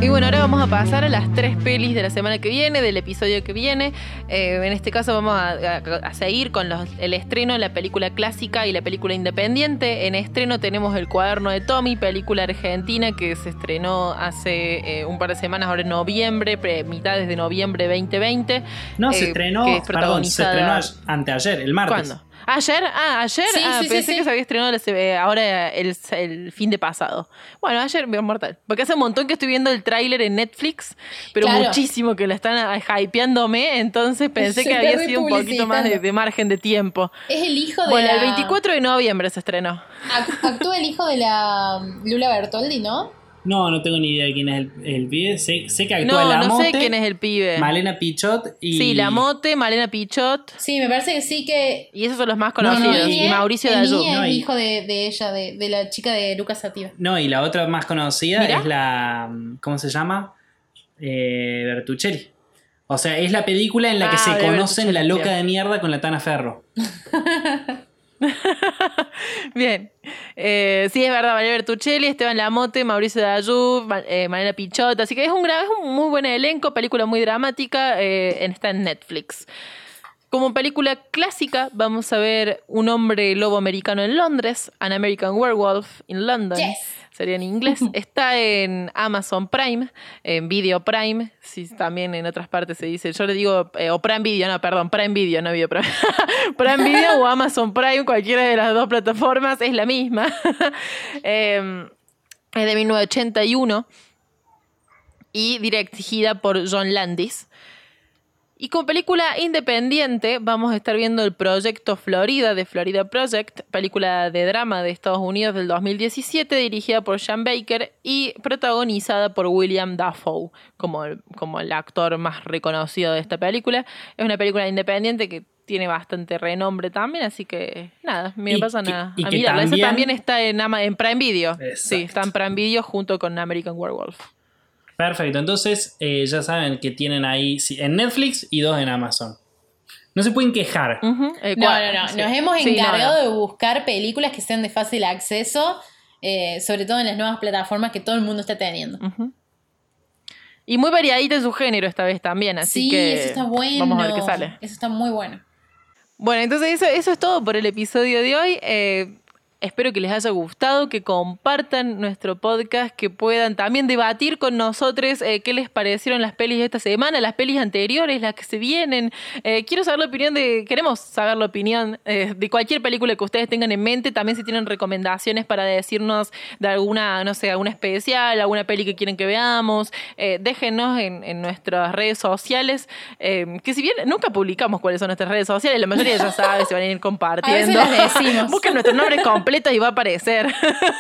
Y bueno, ahora vamos a pasar a las tres pelis de la semana que viene, del episodio que viene. Eh, en este caso vamos a, a- a seguir con los- el estreno de la película clásica y la película independiente. En estreno tenemos El cuaderno de Tommy, película argentina que se estrenó hace eh, un par de semanas, ahora en noviembre, pre- mitades de noviembre 2020. No, se eh, estrenó, es perdón, se estrenó anteayer, el martes. ¿Cuándo? ¿Ayer? Ah, ayer. Sí, ah, sí, pensé sí. que se había estrenado eh, ahora el, el fin de pasado. Bueno, ayer veo Mortal. Porque hace un montón que estoy viendo el tráiler en Netflix, pero Claro. muchísimo que la están hypeándome, entonces pensé que había sido un poquito más de, margen de tiempo. Es el hijo de Bueno, la... el 24 de noviembre se estrenó. Ac- Actúa el hijo de la Lula Bertoldi, ¿no? No, no tengo ni idea de quién es el, el pibe. Sé, sé que actúa No, la no sé quién es el pibe. Malena Pichot y. Sí, La Mote, Malena Pichot, Sí, me parece que sí que... y esos son los más No, no, conocidos. y- y Mauricio el Dayú. niño No, es y- hijo de, de ella, de, de la chica de Lucas Sativa. No, y la otra más conocida Mirá. es la. ¿Cómo se llama? Eh, Bertuccelli. O sea, es la película en la que Ah, se conocen la loca de mierda con la Tana Ferro. Bien. Eh, sí, es verdad, Valeria Bertuccelli, Esteban Lamote, Mauricio Dayú, eh, Mariana Pichot. Así que es un, es un muy buen elenco, película muy dramática, eh, está en Netflix. Como película clásica, vamos a ver Un hombre lobo americano en Londres, An American Werewolf in London. Yes. Sería en inglés. Está en Amazon Prime, en Video Prime, si también en otras partes se dice. Yo le digo, eh, o Prime Video, no, perdón, Prime Video, no Video Prime. Prime Video o Amazon Prime, cualquiera de las dos plataformas es la misma. Eh, es de 1981 y dirigida por John Landis. Y como película independiente vamos a estar viendo el proyecto Florida de Florida Project, película de drama de Estados Unidos del 2017 dirigida por Sean Baker y protagonizada por William Dafoe como el, como el actor más reconocido de esta película. Es una película independiente que tiene bastante renombre también, así que nada, me Y pasan que- a, y a que mirarla. Esa también- también está en, en Prime Video. Sí, Exacto. está en Prime Video junto con American Werewolf. Perfecto, entonces eh, ya saben que tienen ahí sí, en Netflix y dos en Amazon. No se pueden quejar. Eh, No, no, no. sí. Nos hemos Sí, no, encargado no. de buscar películas que sean de fácil acceso, eh, sobre todo en las nuevas plataformas que todo el mundo está teniendo. Y muy variadita en su género esta vez también, así sí, que eso está bueno. vamos a ver qué sale. Eso está muy bueno. Bueno, entonces eso, eso es todo por el episodio de hoy. Eh, espero que les haya gustado, que compartan nuestro podcast, que puedan también debatir con nosotros eh, qué les parecieron las pelis de esta semana, las pelis anteriores, las que se vienen. Eh, quiero saber la opinión de, queremos saber la opinión eh, de cualquier película que ustedes tengan en mente. También si tienen recomendaciones para decirnos de alguna, no sé, alguna especial, alguna peli que quieren que veamos, déjenos en, en nuestras redes sociales. eh, que si bien nunca publicamos cuáles son nuestras redes sociales, la mayoría ya sabe, se van a ir compartiendo. A veces las decimos. Busquen nuestro nombre completo y va a aparecer.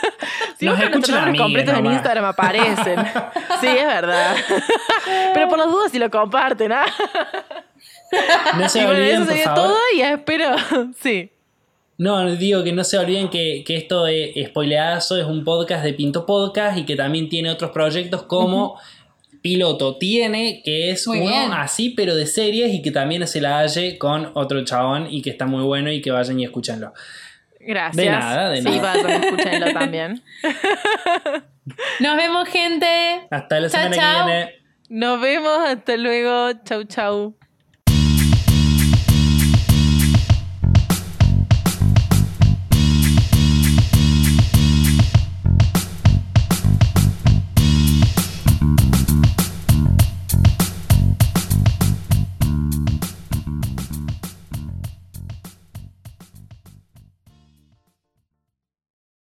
si Nos escuchan nombres amigues completos en. Instagram aparecen. Sí, es verdad. Pero por las dudas si lo comparten, ¿ah? No se Y bueno, olviden, eso por sería favor. todo y espero. Sí. No, digo que no se olviden que, que esto de Spoileazo es un podcast de Pinto Podcast y que también tiene otros proyectos como Piloto Tiene, que es Muy uno bien. así, pero de series y que también se la halle con otro chabón y que está muy bueno y que vayan y escúchenlo. Gracias. De nada, de sí, nada. vayan, escúchenlo también. Nos vemos, gente. Hasta la Chao, semana que viene. Nos vemos. Hasta luego. Chau, chau.